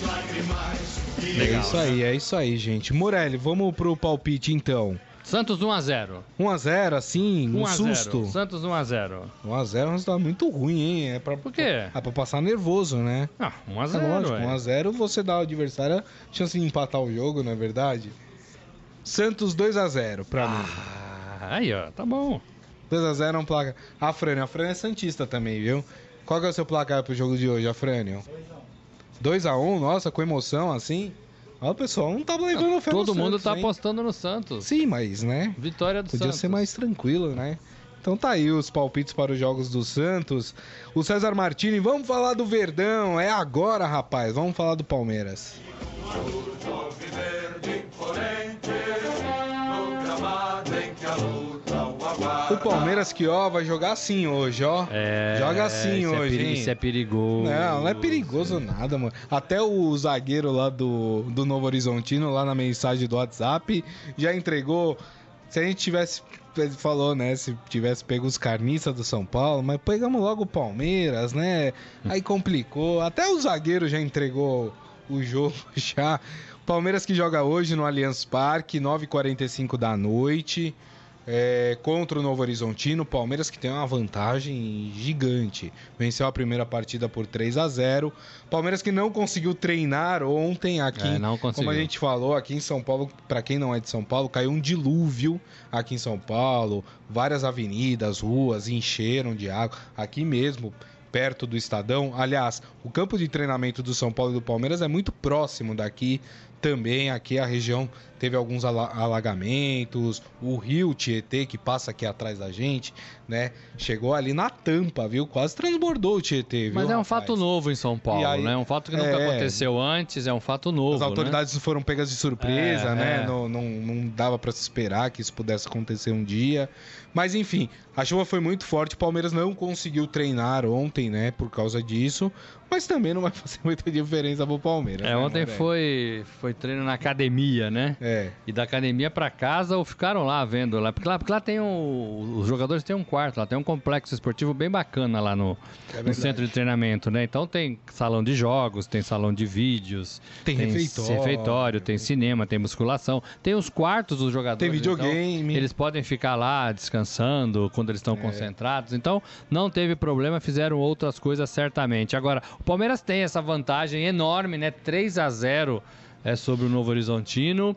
lágrimas. É isso aí, é isso aí, gente. Morelli, vamos pro palpite então. Santos 1x0. 1x0, assim, um 1x0. susto. Santos 1x0. 1x0 é um resultado muito ruim, hein? É pra, Por quê? É pra passar nervoso, né? Ah, É 1x0, lógico, ué. 1x0 você dá ao adversário a chance de empatar o jogo, não é verdade? Santos 2x0 pra mim. Ah, aí, ó, tá bom. 2x0 é um placar. A Frânio, a Frânio é Santista também, viu? Qual que é o seu placar pro jogo de hoje, a Frânio? 2x1, nossa, com emoção assim. Ó, o pessoal não tá levando fé no Todo mundo Santos, tá hein? apostando no Santos. Sim, mas, né? Vitória do Podia Santos. ser mais tranquilo, né? Então tá aí os palpites para os jogos do Santos. O César Martini, vamos falar do Verdão. É agora, rapaz. Vamos falar do Palmeiras. verde o Palmeiras que, ó, vai jogar assim hoje, ó. É, Joga assim isso é hoje, peri- hein? Isso é perigoso. Não, não é perigoso nada, mano. Até o zagueiro lá do, do Novo Horizontino, lá na mensagem do WhatsApp, já entregou. Se a gente tivesse. Ele falou, né? Se tivesse pego os carniças do São Paulo, mas pegamos logo o Palmeiras, né? Aí complicou. Até o zagueiro já entregou o jogo já. Palmeiras que joga hoje no Allianz Parque, 9h45 da noite. É, contra o Novo Horizontino, Palmeiras que tem uma vantagem gigante. Venceu a primeira partida por 3 a 0 Palmeiras que não conseguiu treinar ontem aqui. É, não Como conseguiu. a gente falou, aqui em São Paulo, para quem não é de São Paulo, caiu um dilúvio aqui em São Paulo. Várias avenidas, ruas encheram de água. Aqui mesmo, perto do Estadão. Aliás, o campo de treinamento do São Paulo e do Palmeiras é muito próximo daqui. Também aqui a região teve alguns ala- alagamentos, o rio Tietê que passa aqui atrás da gente, né? Chegou ali na tampa, viu? Quase transbordou o Tietê, viu? Mas é um rapaz? fato novo em São Paulo, aí- né? Um fato que nunca é. aconteceu antes, é um fato novo. As autoridades foram pegas de surpresa, É, né? é. Não, não, não dava pra se esperar que isso pudesse acontecer um dia. Mas enfim, a chuva foi muito forte. O Palmeiras não conseguiu treinar ontem, né? Por causa disso. Mas também não vai fazer muita diferença pro Palmeiras. né? É, né, ontem foi, foi treino na academia, né? É. E da academia pra casa ou ficaram lá vendo lá. Porque lá, porque lá tem um. Os jogadores têm um quarto, lá tem um complexo esportivo bem bacana lá no, É no centro de treinamento, né? Então tem salão de jogos, tem salão de vídeos, Tem refeitório. refeitório, tem cinema, tem musculação, tem os quartos dos jogadores. Tem videogame. então eles podem ficar lá descansando quando eles estão É. concentrados. Então não teve problema, fizeram outras coisas certamente. Agora, o Palmeiras tem essa vantagem enorme, né? 3 a 0 é sobre o Novo Horizontino.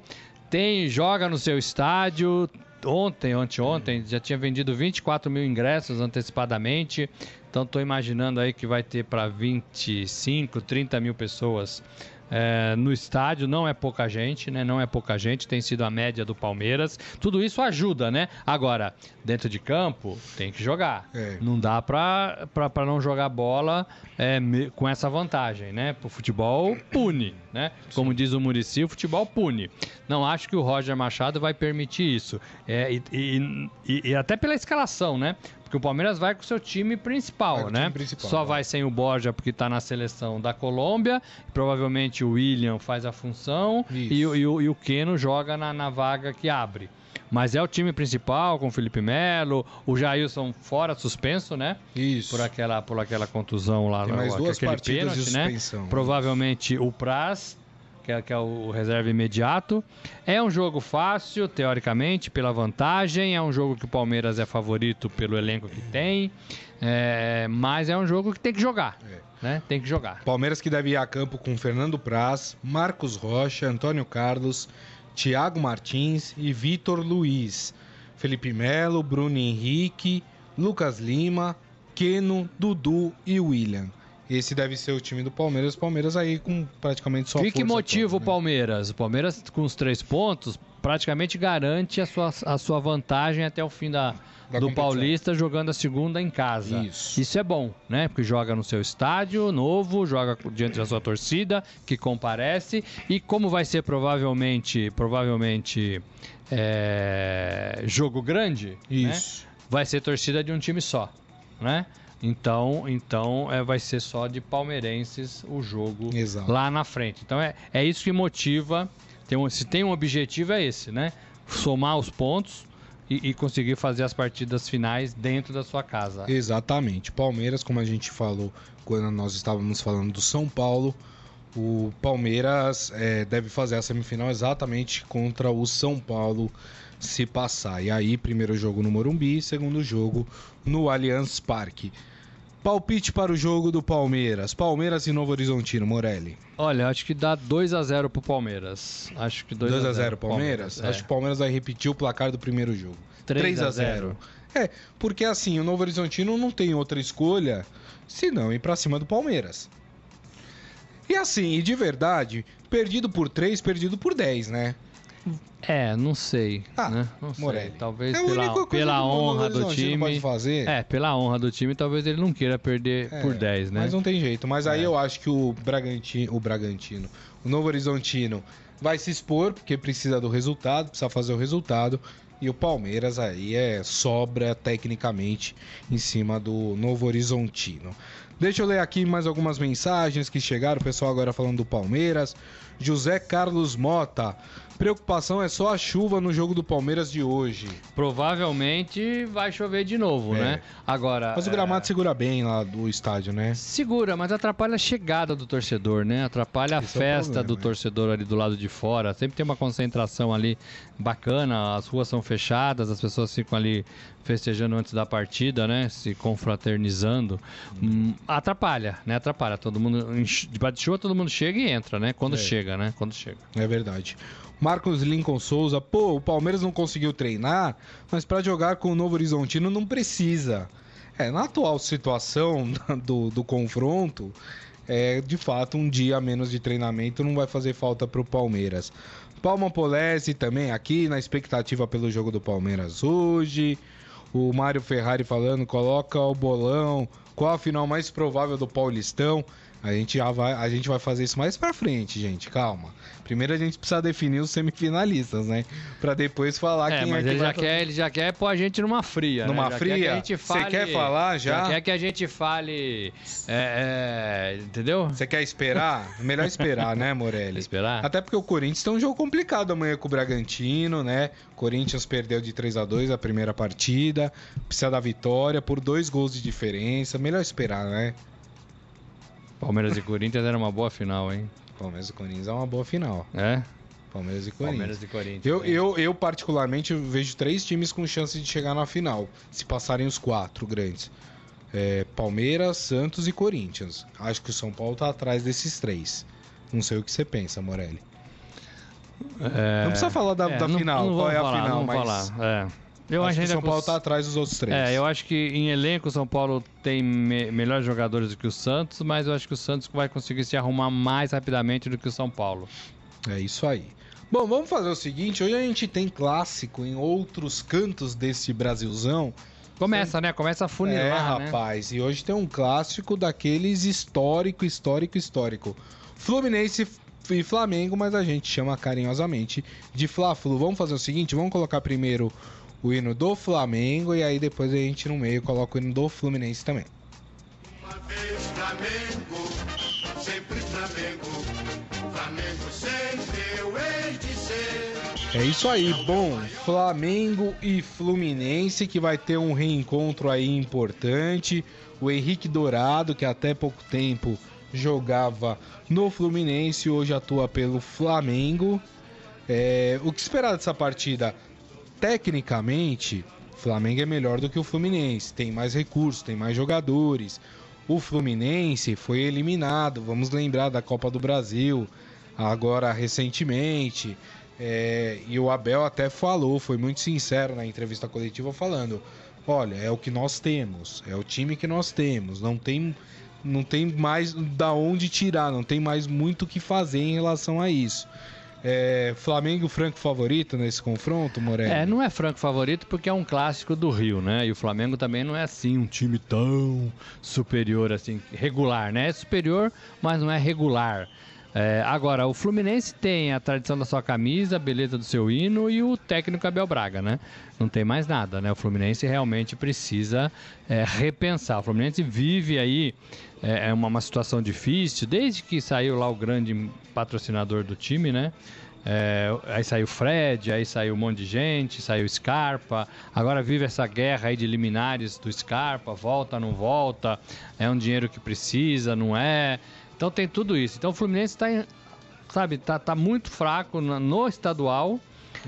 Tem, joga no seu estádio. Ontem, anteontem, já tinha vendido 24 mil ingressos antecipadamente. Então estou imaginando aí que vai ter para 25, 30 mil pessoas é, no estádio. Não é pouca gente, né? Não é pouca gente. Tem sido a média do Palmeiras. Tudo isso ajuda, né? Agora, dentro de campo, tem que jogar. É. Não dá para não jogar bola é, com essa vantagem, né? O futebol pune, né? Como diz o Murici, o futebol pune. Não acho que o Roger Machado vai permitir isso. É, e, e- e- e até pela escalação, né? Porque o Palmeiras vai com o seu time principal, né? time principal, Só vai. vai sem o Borja porque tá na seleção da Colômbia. Provavelmente o William faz a função e, o- e e o Keno joga na, na vaga que abre. Mas é o time principal com o Felipe Melo, o Jailson fora suspenso, né? Isso. Por aquela, por aquela contusão lá, Tem mais lá, duas aquele partidas de pênalti, né? suspensão. Provavelmente o Praz, que é, que é o reserva imediato. É um jogo fácil, teoricamente, pela vantagem. É um jogo que o Palmeiras é favorito pelo elenco que tem. É, mas é um jogo que tem que jogar. Né? Tem que jogar. Palmeiras que deve ir a campo com Fernando Praz, Marcos Rocha, Antônio Carlos, Thiago Martins e Vitor Luiz. Felipe Melo, Bruno Henrique, Lucas Lima, Keno, Dudu e William. Esse deve ser o time do Palmeiras. Palmeiras aí com praticamente só O que, toda, o né? Palmeiras? O Palmeiras, com os três pontos, praticamente garante a sua, a sua vantagem até o fim da, Da do. Paulista, jogando a segunda em casa. Isso. é bom, né? Porque joga no seu estádio novo, joga diante da sua torcida, que comparece. E como vai ser provavelmente, provavelmente é, jogo grande, né? Isso. vai ser torcida de um time só, né? Então, então é, vai ser só de palmeirenses o jogo Exato. lá na frente. Então é, é isso que motiva. Tem um- se tem um objetivo é esse, né? Somar os pontos e, e conseguir fazer as partidas finais dentro da sua casa. Exatamente. Palmeiras, como a gente falou quando nós estávamos falando do São Paulo, o Palmeiras é, deve fazer a semifinal exatamente contra o São Paulo se passar. E aí, primeiro jogo no Morumbi, segundo jogo no Allianz Parque. Palpite para o jogo do Palmeiras. Palmeiras e Novo Horizontino, Morelli. Olha, acho que dá 2 a 0 pro Palmeiras. Acho que 2 2 a a 0 0 Palmeiras? É. Acho que o Palmeiras vai repetir o placar do primeiro jogo. 3 a 0. É, porque assim, o Novo Horizontino não tem outra escolha senão ir pra cima do Palmeiras. E assim, e de verdade, perdido por 3, perdido por 10, né? É, não sei. Ah, né? Não sei. Morelli. Talvez É pela, pela honra do time. É, pela honra do time, talvez ele não queira perder É, por 10, né? Mas não tem jeito. Mas aí É. eu acho que o Bragantino, o Bragantino, o Novo Horizontino vai se expor porque precisa do resultado, precisa fazer o resultado. E o Palmeiras aí é sobra tecnicamente em cima do Novo Horizontino. Deixa eu ler aqui mais algumas mensagens que chegaram, o pessoal agora falando do Palmeiras. José Carlos Mota. Preocupação é só a chuva no jogo do Palmeiras de hoje. Provavelmente vai chover de novo, É. né? Agora. Mas o é, gramado segura bem lá do estádio, né? Segura, mas atrapalha a chegada do torcedor, né? Atrapalha a Esse é o festa problema, do né? torcedor ali do lado de fora. Sempre tem uma concentração ali bacana, as ruas são fechadas, as pessoas ficam ali festejando antes da partida, né? Se confraternizando. Hum, atrapalha, né? Atrapalha. Todo mundo. de chuva, todo mundo chega e entra, né? Quando É. chega, né? Quando chega. É verdade. Marcos Lincoln Souza, pô, o Palmeiras não conseguiu treinar, mas pra jogar com o Novo Horizontino não precisa. É, na atual situação do, do confronto, é de fato um dia menos de treinamento não vai fazer falta pro Palmeiras. Palma Polese também aqui na expectativa pelo jogo do Palmeiras hoje. O Mário Ferrari falando, coloca o bolão. Qual a final mais provável do Paulistão? A gente, já vai, a gente vai fazer isso mais pra frente, gente. Calma. Primeiro a gente precisa definir os semifinalistas, né? Pra depois falar É, quem mas é que ele vai já quer, ele já quer pôr a gente numa fria, Numa né? Já fria? Quer Você quer falar já? quer que a gente fale, é, é, entendeu? Você quer esperar? Melhor esperar, né, Morelli? Esperar? Até porque o Corinthians tem um jogo complicado amanhã com o Bragantino, né? Corinthians perdeu de 3 a 2 a primeira partida. Precisa da vitória por dois gols de diferença. Melhor esperar, né? Palmeiras e Corinthians era uma boa final, hein? Palmeiras e Corinthians é uma boa final. É? Palmeiras e Corinthians. Palmeiras e Corinthians. Eu, hein? eu, eu, particularmente, vejo três times com chance de chegar na final, se passarem os quatro grandes. É, Palmeiras, Santos e Corinthians. Acho que o São Paulo tá atrás desses três. Não sei o que você pensa, Morelli. É, Não precisa falar da, é, da não- final, não qual é a falar, final, não mas falar. É. Eu acho acho que o São Paulo os- tá atrás dos outros três. É, eu acho que em elenco o São Paulo tem me- melhores jogadores do que o Santos, mas eu acho que o Santos vai conseguir se arrumar mais rapidamente do que o São Paulo. É isso aí. Bom, vamos fazer o seguinte: hoje a gente tem clássico em outros cantos desse Brasilzão. Começa, né? Começa a é, funilar, né? rapaz. E hoje tem um clássico daqueles histórico, histórico, histórico. Fluminense e Flamengo, mas a gente chama carinhosamente de Fla-Flu. Vamos fazer o seguinte: vamos colocar primeiro o hino do Flamengo e aí depois a gente no meio coloca o hino do Fluminense também. Uma vez Flamengo, sempre Flamengo, Flamengo sempre eu hei de ser. É isso aí, bom, Flamengo e Fluminense que vai ter um reencontro aí importante. O Henrique Dourado, que até pouco tempo jogava no Fluminense, hoje atua pelo Flamengo. É, o que esperar dessa partida? Tecnicamente, o Flamengo é melhor do que o Fluminense, tem mais recursos, tem mais jogadores. O Fluminense foi eliminado, vamos lembrar da Copa do Brasil, agora recentemente. É, e o Abel até falou, foi muito sincero na entrevista coletiva, falando: olha, é o que nós temos, é o time que nós temos, não tem, não tem mais da onde tirar, não tem mais muito o que fazer em relação a isso. É, Flamengo franco favorito nesse confronto, Moreno? É, não é franco favorito porque é um clássico do Rio, né? E o Flamengo também não é assim um time tão superior assim, regular, né? É superior, mas não é regular. É, agora, o Fluminense tem a tradição da sua camisa, a beleza do seu hino e o técnico Abel Braga, né? Não tem mais nada, né? O Fluminense realmente precisa é, repensar. O Fluminense vive aí é, é uma, uma situação difícil, desde que saiu lá o grande patrocinador do time, né? É, aí saiu Fred, aí saiu um monte de gente, saiu Scarpa. Agora vive essa guerra aí de liminares do Scarpa, volta, não volta, é um dinheiro que precisa, não é. Então tem tudo isso. Então o Fluminense está, sabe, tá, tá muito fraco no, no estadual.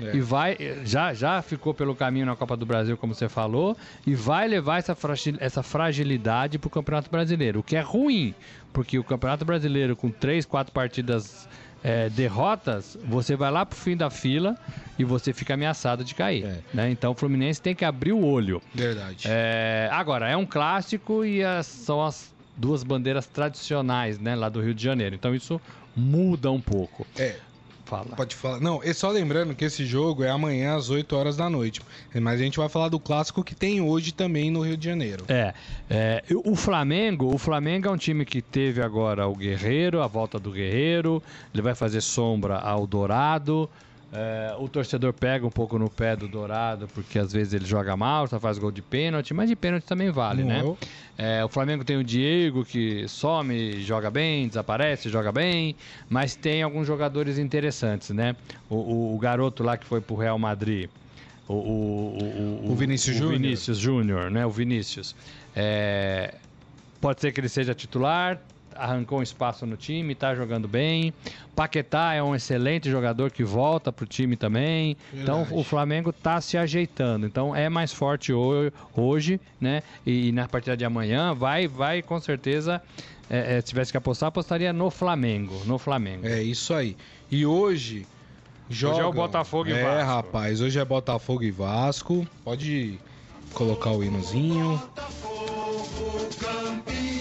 É. E vai, já, já ficou pelo caminho na Copa do Brasil, como você falou, e vai levar essa, essa fragilidade para o Campeonato Brasileiro, o que é ruim, porque o Campeonato Brasileiro, com três, quatro partidas é, derrotas, você vai lá pro fim da fila e você fica ameaçado de cair. É. né? Então o Fluminense tem que abrir o olho. Verdade. É, agora, é um clássico e as- são as duas bandeiras tradicionais né, lá do Rio de Janeiro. Então isso muda um pouco. É, Fala. pode falar. Não, é só lembrando que esse jogo é amanhã às 8 horas da noite. Mas a gente vai falar do clássico que tem hoje também no Rio de Janeiro. É, é, o Flamengo, o Flamengo é um time que teve agora o Guerreiro, a volta do Guerreiro, ele vai fazer sombra ao Dourado. É, o torcedor pega um pouco no pé do Dourado, porque às vezes ele joga mal, só faz gol de pênalti, mas de pênalti também vale, Não né? é o- É, o Flamengo tem o Diego, que some, joga bem, desaparece, joga bem, mas tem alguns jogadores interessantes, né? O, o- o garoto lá que foi pro Real Madrid, o, o, o, Vinícius Júnior. Vinícius Júnior, né? O Vinícius. É, pode ser que ele seja titular, arrancou um espaço no time, tá jogando bem. Paquetá é um excelente jogador que volta pro time também. Então Verdade. o Flamengo tá se ajeitando. Então é mais forte ho- hoje, né? E, na partida de amanhã vai, vai com certeza. é, é, se tivesse que apostar, apostaria no Flamengo. No Flamengo. É isso aí. E hoje. Joga... é o Botafogo e é, Vasco. rapaz, hoje é Botafogo e Vasco. Pode colocar o hinozinho. Botafogo campeão desde 1910.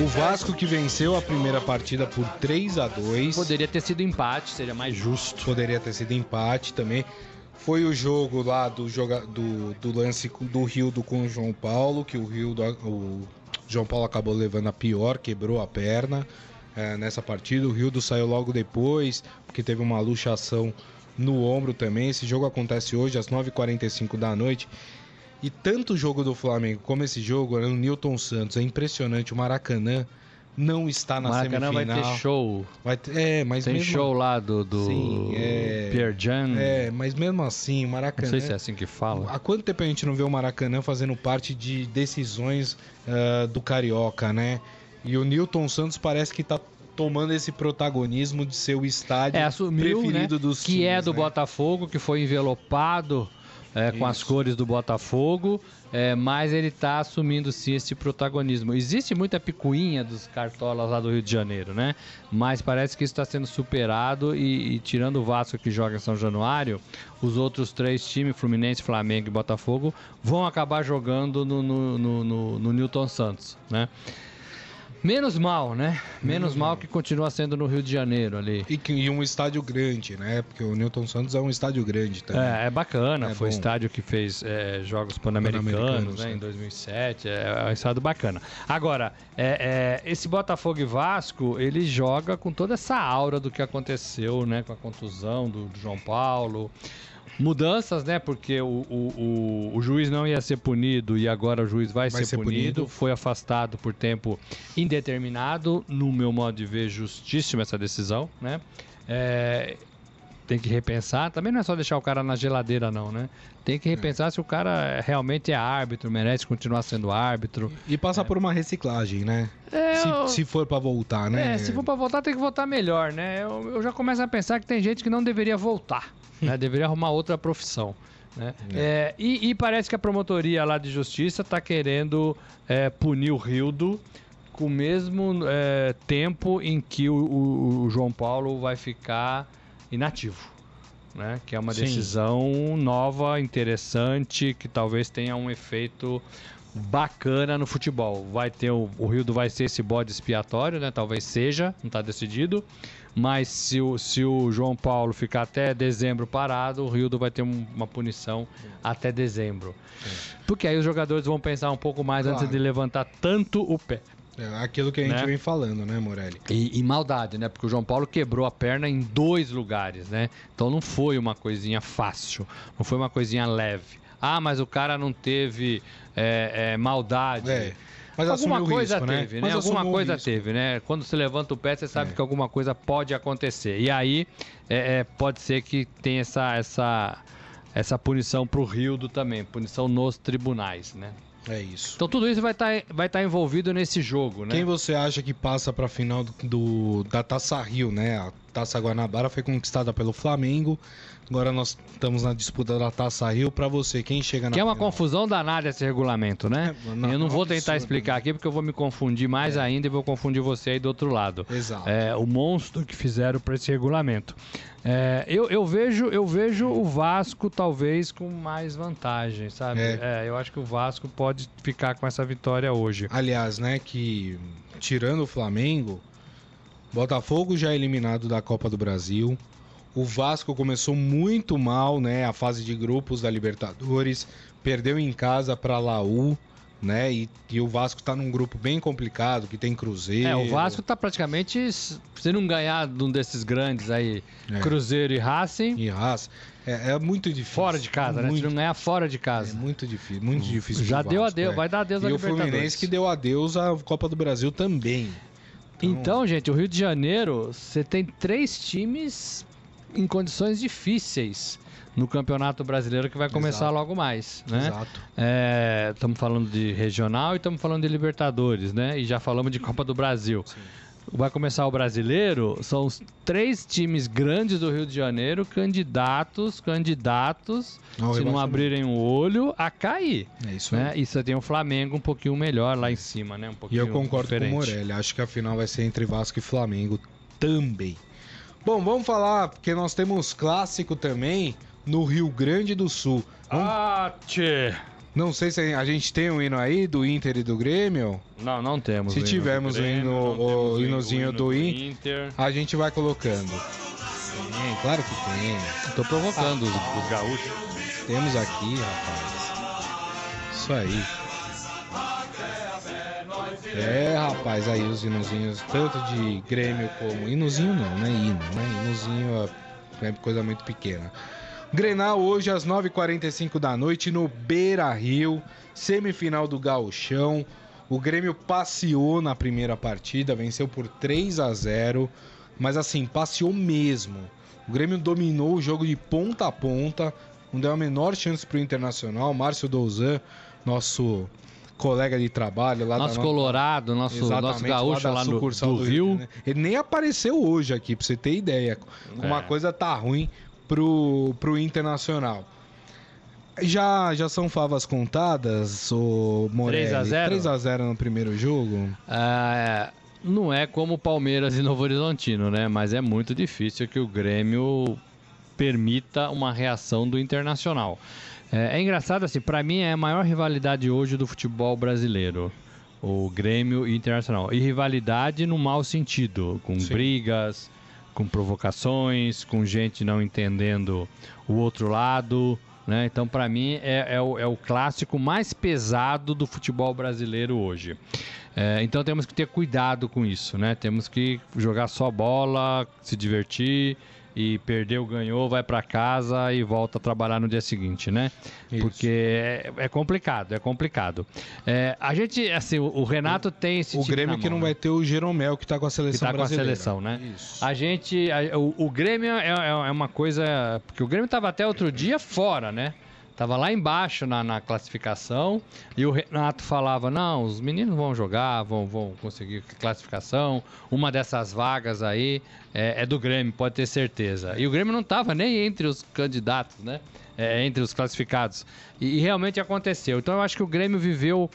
O Vasco que venceu a primeira partida por 3 a 2 Poderia ter sido empate, seria mais justo. Poderia ter sido empate também. Foi o jogo lá do, joga... do, do lance do Rildo com o João Paulo, que o Rildo, o João Paulo acabou levando a pior, quebrou a perna é, nessa partida. O Rildo saiu logo depois, porque teve uma luxação no ombro também. Esse jogo acontece hoje às 9h45 da noite. E tanto o jogo do Flamengo como esse jogo, o Newton Santos, é impressionante. O Maracanã não está na Maracanã vai semifinal. ter show. Vai ter- É, mas Tem mesmo show lá do, do Sim, é- Pierre Jan. É, mas mesmo assim, o Não Maracanã. sei se é assim que fala. Há quanto tempo a gente não vê o Maracanã fazendo parte de decisões ah, do Carioca, né? E o Newton Santos parece que tá tomando esse protagonismo de ser o estádio É, assumiu, preferido né, dos que é times, do né? Botafogo, que foi envelopado é, com as cores do Botafogo, é, mas ele está assumindo sim esse protagonismo. Existe muita picuinha dos cartolas lá do Rio de Janeiro, né? Mas parece que isso está sendo superado e, e tirando o Vasco que joga em São Januário, os outros três times, Fluminense, Flamengo e Botafogo, vão acabar jogando no, no, no, no- no Newton Santos, né? Menos mal, né? Menos mal que continua sendo no Rio de Janeiro ali. E, e um estádio grande, né? Porque o Newton Santos é um estádio grande também. É, é bacana. É foi o bom. estádio que fez é, Jogos Pan-Americanos Pan-Americanos, né, né? em 2007. É, é um estado bacana. Agora, é, é, esse Botafogo e Vasco, ele joga com toda essa aura do que aconteceu né, com a contusão do, do João Paulo. Mudanças, né? Porque o, o, o, o, juiz não ia ser punido e agora o juiz vai, vai ser, ser punido. punido. Foi afastado por tempo indeterminado. No meu modo de ver, justíssima essa decisão, né? É, tem que repensar. Também não é só deixar o cara na geladeira, não, né? Tem que repensar é. se o cara realmente é árbitro, merece continuar sendo árbitro. E passar é. por uma reciclagem, né? É, se, eu... se, for para voltar, né? É, se for para voltar, tem que voltar melhor, né? Eu, eu, já começo a pensar que tem gente que não deveria voltar, né? deveria arrumar outra profissão. Né? É. é. E, e, parece que a promotoria lá de justiça está querendo é, punir o Rildo com o mesmo é, tempo em que o, o, o João Paulo vai ficar inativo. Né? Que é uma Sim. decisão nova, interessante, que talvez tenha um efeito bacana no futebol. Vai ter o, o Rildo vai ser esse bode expiatório, né? Talvez seja, não está decidido. Mas se o, se o João Paulo ficar até dezembro parado, o Rildo vai ter um, uma punição até dezembro. Porque aí os jogadores vão pensar um pouco mais claro. antes de levantar tanto o pé. É aquilo que a gente né? vem falando, né, Morelli? E, e, maldade, né? Porque o João Paulo quebrou a perna em dois lugares, né? Então não foi uma coisinha fácil, não foi uma coisinha leve. Ah, mas o cara não teve é, é, maldade. É. Mas alguma coisa risco, né? teve, né? né? Alguma coisa teve, né? Quando você levanta o pé, você sabe é. que alguma coisa pode acontecer. E aí é, é pode ser que tenha essa, essa, essa punição para o Rildo também, punição nos tribunais, né? É isso. Então tudo isso vai estar tá, vai tá envolvido nesse jogo, né? Quem você acha que passa para a final do, do, da Taça Rio, né? A Taça Guanabara foi conquistada pelo Flamengo. Agora nós estamos na disputa da Taça Rio para você. Quem chega na Que é uma final? confusão danada esse regulamento, né? É, não, eu não vou tentar absurdo, explicar né? aqui porque eu vou me confundir mais é. ainda e vou confundir você aí do outro lado. Exato. É, o monstro que fizeram para esse regulamento. É, eu, eu, vejo, eu vejo o Vasco talvez com mais vantagem, sabe? É. é. eu acho que o Vasco pode ficar com essa vitória hoje. Aliás, né, que tirando o Flamengo, Botafogo já é eliminado da Copa do Brasil. O Vasco começou muito mal, né? A fase de grupos da Libertadores, perdeu em casa para Laú, né? E, e, o Vasco tá num grupo bem complicado, que tem Cruzeiro. É, o Vasco tá praticamente, se não ganhar de um desses grandes aí, é. Cruzeiro e Racing. E Racing. É, é, muito difícil. Fora de casa, muito, né? Se não ganhar fora de casa. É muito difícil, muito difícil. Já deu adeus, é. vai dar adeus e o Fluminense que deu adeus à Copa do Brasil também. Então... então, gente, o Rio de Janeiro, você tem três times em condições difíceis no Campeonato Brasileiro que vai começar Exato. logo mais, né? Exato. Estamos é, falando de regional e estamos falando de Libertadores, né? E já falamos de Copa do Brasil. Sim. Vai começar o brasileiro, são os três times grandes do Rio de Janeiro, candidatos, candidatos, não, se não abrirem o olho, a cair. É isso né? E você tem o Flamengo um pouquinho melhor lá em cima, né? Um pouquinho e eu concordo diferente. com o Morelli, acho que a final vai ser entre Vasco e Flamengo também. Bom, vamos falar, porque nós temos clássico também no Rio Grande do Sul. Vamos... Ah, tchê. Não sei se a gente tem um hino aí do Inter e do Grêmio. Não, não temos. Se tivermos o, hino, o hinozinho do, do Inter, a gente vai colocando. Tem, claro que tem. Tô provocando ah, os, os gaúchos. Temos aqui, rapaz. Isso aí. É, rapaz, aí os hinozinhos, tanto de Grêmio como. Hinozinho não, né? Hino, né? Hinozinho é coisa muito pequena. Grenal hoje às 9h45 da noite no Beira Rio, semifinal do Gauchão. O Grêmio passeou na primeira partida, venceu por 3 a 0 mas assim, passeou mesmo. O Grêmio dominou o jogo de ponta a ponta, não deu a menor chance para o Internacional. Márcio Douzan, nosso colega de trabalho lá nosso da Colorado, nosso, nosso gaúcho lá, lá no do, do Rio. Né? Ele nem apareceu hoje aqui, pra você ter ideia. Como é. uma coisa tá ruim pro, pro Internacional. Já, já são favas contadas, o Morelli? 3x0? 3x0 no primeiro jogo? Ah, não é como Palmeiras e Novo Horizontino, né? Mas é muito difícil que o Grêmio permita uma reação do Internacional. É, é engraçado assim, para mim é a maior rivalidade hoje do futebol brasileiro. O Grêmio e Internacional. E rivalidade no mau sentido, com Sim. brigas, com provocações, com gente não entendendo o outro lado. Né? Então, para mim, é, é, o, é, o, clássico mais pesado do futebol brasileiro hoje. É, então, temos que ter cuidado com isso. Né? Temos que jogar só bola, se divertir e perdeu, ganhou, vai para casa e volta a trabalhar no dia seguinte, né? Isso. Porque é, é, complicado, é complicado. É, a gente, assim, o, o Renato tem esse O Grêmio que não né? vai ter o Jeromel que tá com a seleção que tá brasileira. com a seleção, né? Isso. A gente, a, o, o, Grêmio é, é, é uma coisa, porque o Grêmio tava até outro dia fora, né? Tava lá embaixo na, na, classificação e o Renato falava: não, os meninos vão jogar, vão, vão conseguir classificação. Uma dessas vagas aí é, é, do Grêmio, pode ter certeza. E o Grêmio não estava nem entre os candidatos, né? É, entre os classificados. E, e, realmente aconteceu. Então eu acho que o Grêmio viveu.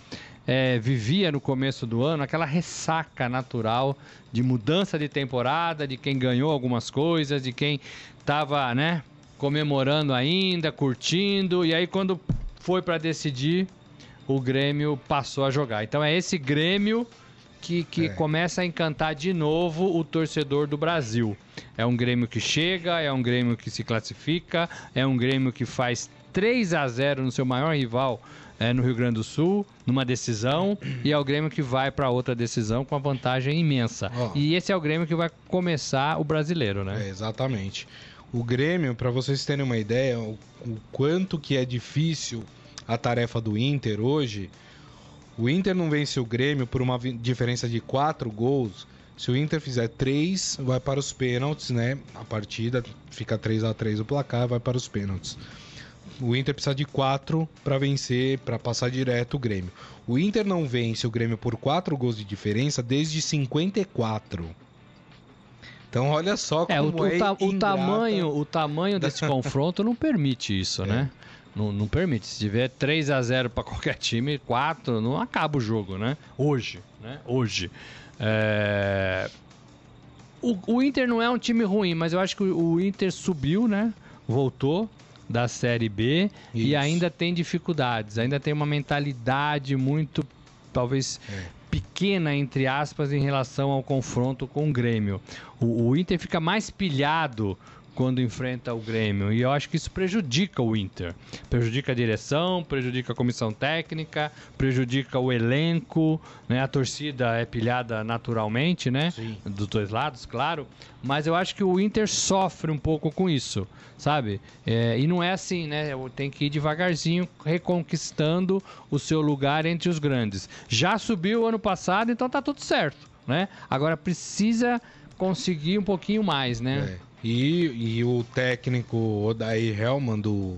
É, vivia no começo do ano aquela ressaca natural de mudança de temporada, de quem ganhou algumas coisas, de quem estava, né, comemorando ainda, curtindo, e aí quando foi para decidir, o Grêmio passou a jogar. Então é esse Grêmio que, que é. começa a encantar de novo o torcedor do Brasil. É um Grêmio que chega, é um Grêmio que se classifica, é um Grêmio que faz 3 a 0 no seu maior rival é, no Rio Grande do Sul, numa decisão, e é o Grêmio que vai para outra decisão com a vantagem imensa. Oh. E esse é o Grêmio que vai começar o brasileiro, né? É, exatamente. O Grêmio, para vocês terem uma ideia, o, o, quanto que é difícil a tarefa do Inter hoje, o Inter não vence o Grêmio por uma diferença de 4 gols. Se o Inter fizer 3, vai para os pênaltis, né? A partida fica 3 a 3 o placar, vai para os pênaltis. O Inter precisa de 4 para vencer, para passar direto o Grêmio. O Inter não vence o Grêmio por 4 gols de diferença desde 54. Então olha só é, como é, o, ta o tamanho, o tamanho desse confronto não permite isso, é. né? Não, não, permite. Se tiver 3 a 0 para qualquer time, 4, não acaba o jogo, né? Hoje, né? Hoje. É... O, o, Inter não é um time ruim, mas eu acho que o, o Inter subiu, né? Voltou da Série B Isso. e ainda tem dificuldades, ainda tem uma mentalidade muito, talvez, é pequena, entre aspas, em relação ao confronto com o Grêmio. O, o Inter fica mais pilhado quando enfrenta o Grêmio. E eu acho que isso prejudica o Inter. Prejudica a direção, prejudica a comissão técnica, prejudica o elenco, né? A torcida é pilhada naturalmente, né? Sim. Dos dois lados, claro. Mas eu acho que o Inter sofre um pouco com isso, sabe? É, e não é assim, né? Tem que ir devagarzinho reconquistando o seu lugar entre os grandes. Já subiu ano passado, então tá tudo certo, né? Agora precisa conseguir um pouquinho mais, né? É. E, e o técnico Odair Helman do,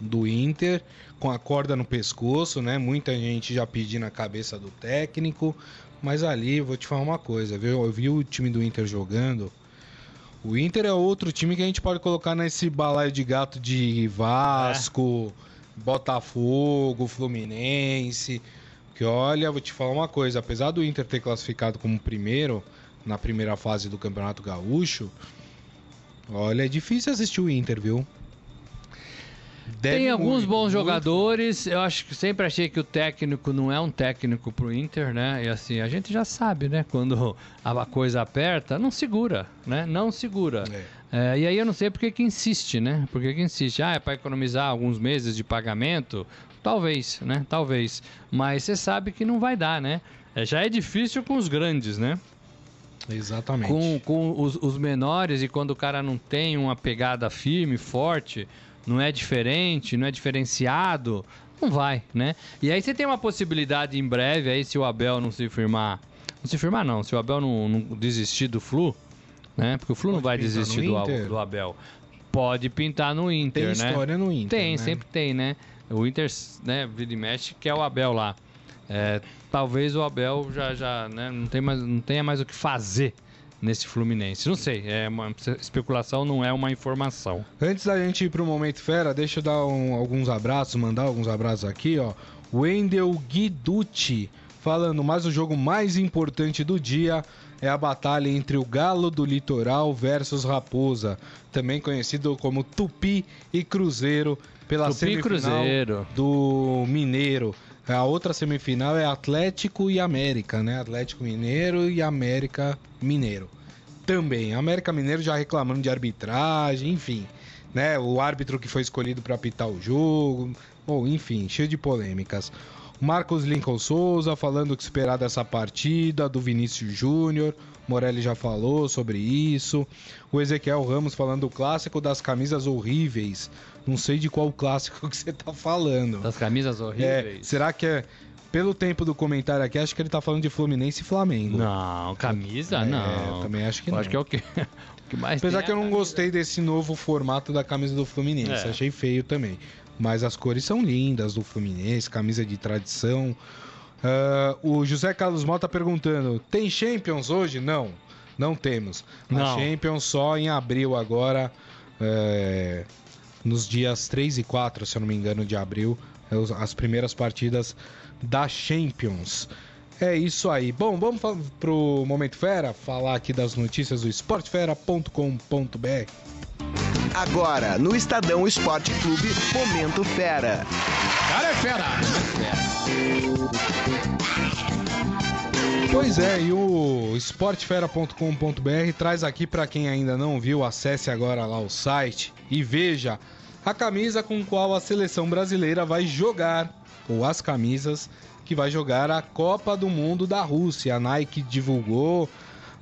do Inter, com a corda no pescoço, né? Muita gente já pedindo a cabeça do técnico. Mas ali, vou te falar uma coisa, viu? Eu vi o time do Inter jogando. O Inter é outro time que a gente pode colocar nesse balaio de gato de Vasco, é. Botafogo, Fluminense. Que olha, vou te falar uma coisa, apesar do Inter ter classificado como primeiro na primeira fase do Campeonato Gaúcho, Olha, é difícil assistir o Inter, viu? Deve Tem alguns muito, bons muito. jogadores. Eu acho que sempre achei que o técnico não é um técnico pro Inter, né? E assim, a gente já sabe, né? Quando a coisa aperta, não segura, né? Não segura. É. É, e aí eu não sei porque que insiste, né? Porque que insiste? Ah, é para economizar alguns meses de pagamento? Talvez, né? Talvez. Mas você sabe que não vai dar, né? É, já é difícil com os grandes, né? Exatamente. Com, com os, os, menores e quando o cara não tem uma pegada firme, forte, não é diferente, não é diferenciado, não vai, né? E aí você tem uma possibilidade em breve aí, se o Abel não se firmar. Não se firmar, não. Se o Abel não, não desistir do Flu, né? Porque o Flu Pode não vai desistir do, do, Abel. Pode pintar no Inter, tem né? história no Inter. Tem, né? sempre tem, né? O Inter, né, vira e mexe, que é o Abel lá. É, talvez o Abel já, já né, não, tem mais, não tenha mais o que fazer nesse Fluminense. Não sei, é uma especulação, não é uma informação. Antes da gente ir para o Momento Fera, deixa eu dar um, alguns abraços, mandar alguns abraços aqui, ó. Wendel Guiducci falando, mas o jogo mais importante do dia é a batalha entre o Galo do Litoral versus Raposa, também conhecido como Tupi e Cruzeiro pela Tupi semifinal Cruzeiro. do Mineiro. A outra semifinal é Atlético e América, né? Atlético Mineiro e América Mineiro. Também. América Mineiro já reclamando de arbitragem, enfim. Né? O árbitro que foi escolhido para apitar o jogo. Bom, enfim, cheio de polêmicas. Marcos Lincoln Souza falando o que esperar dessa partida, do Vinícius Júnior. Morelli já falou sobre isso. O Ezequiel Ramos falando do clássico das camisas horríveis. Não sei de qual clássico que você tá falando. Das camisas É, horríveis. será que é. Pelo tempo do comentário aqui, acho que ele tá falando de Fluminense e Flamengo. Não, camisa É, não. também acho que não. Acho que é o que, o que mais Apesar que eu é a não camisa. gostei desse novo formato da camisa do Fluminense. É. Achei feio também. Mas as cores são lindas do Fluminense, camisa de tradição. Ah, o José Carlos Mota perguntando: tem Champions hoje? Não, não temos. A Não. Champions só em abril agora, é, nos dias 3 e 4, se eu não me engano, de abril, as primeiras partidas da Champions. É isso aí. Bom, vamos fa- pro Momento Fera, falar aqui das notícias do esportefera.com.br. Agora, no Estadão Esporte Clube, Momento Fera. Cara é fera! Pois é, e o esportefera.com.br traz aqui para quem ainda não viu, acesse agora lá o site e veja a camisa com qual a seleção brasileira vai jogar, ou as camisas que vai jogar a Copa do Mundo da Rússia. A Nike divulgou,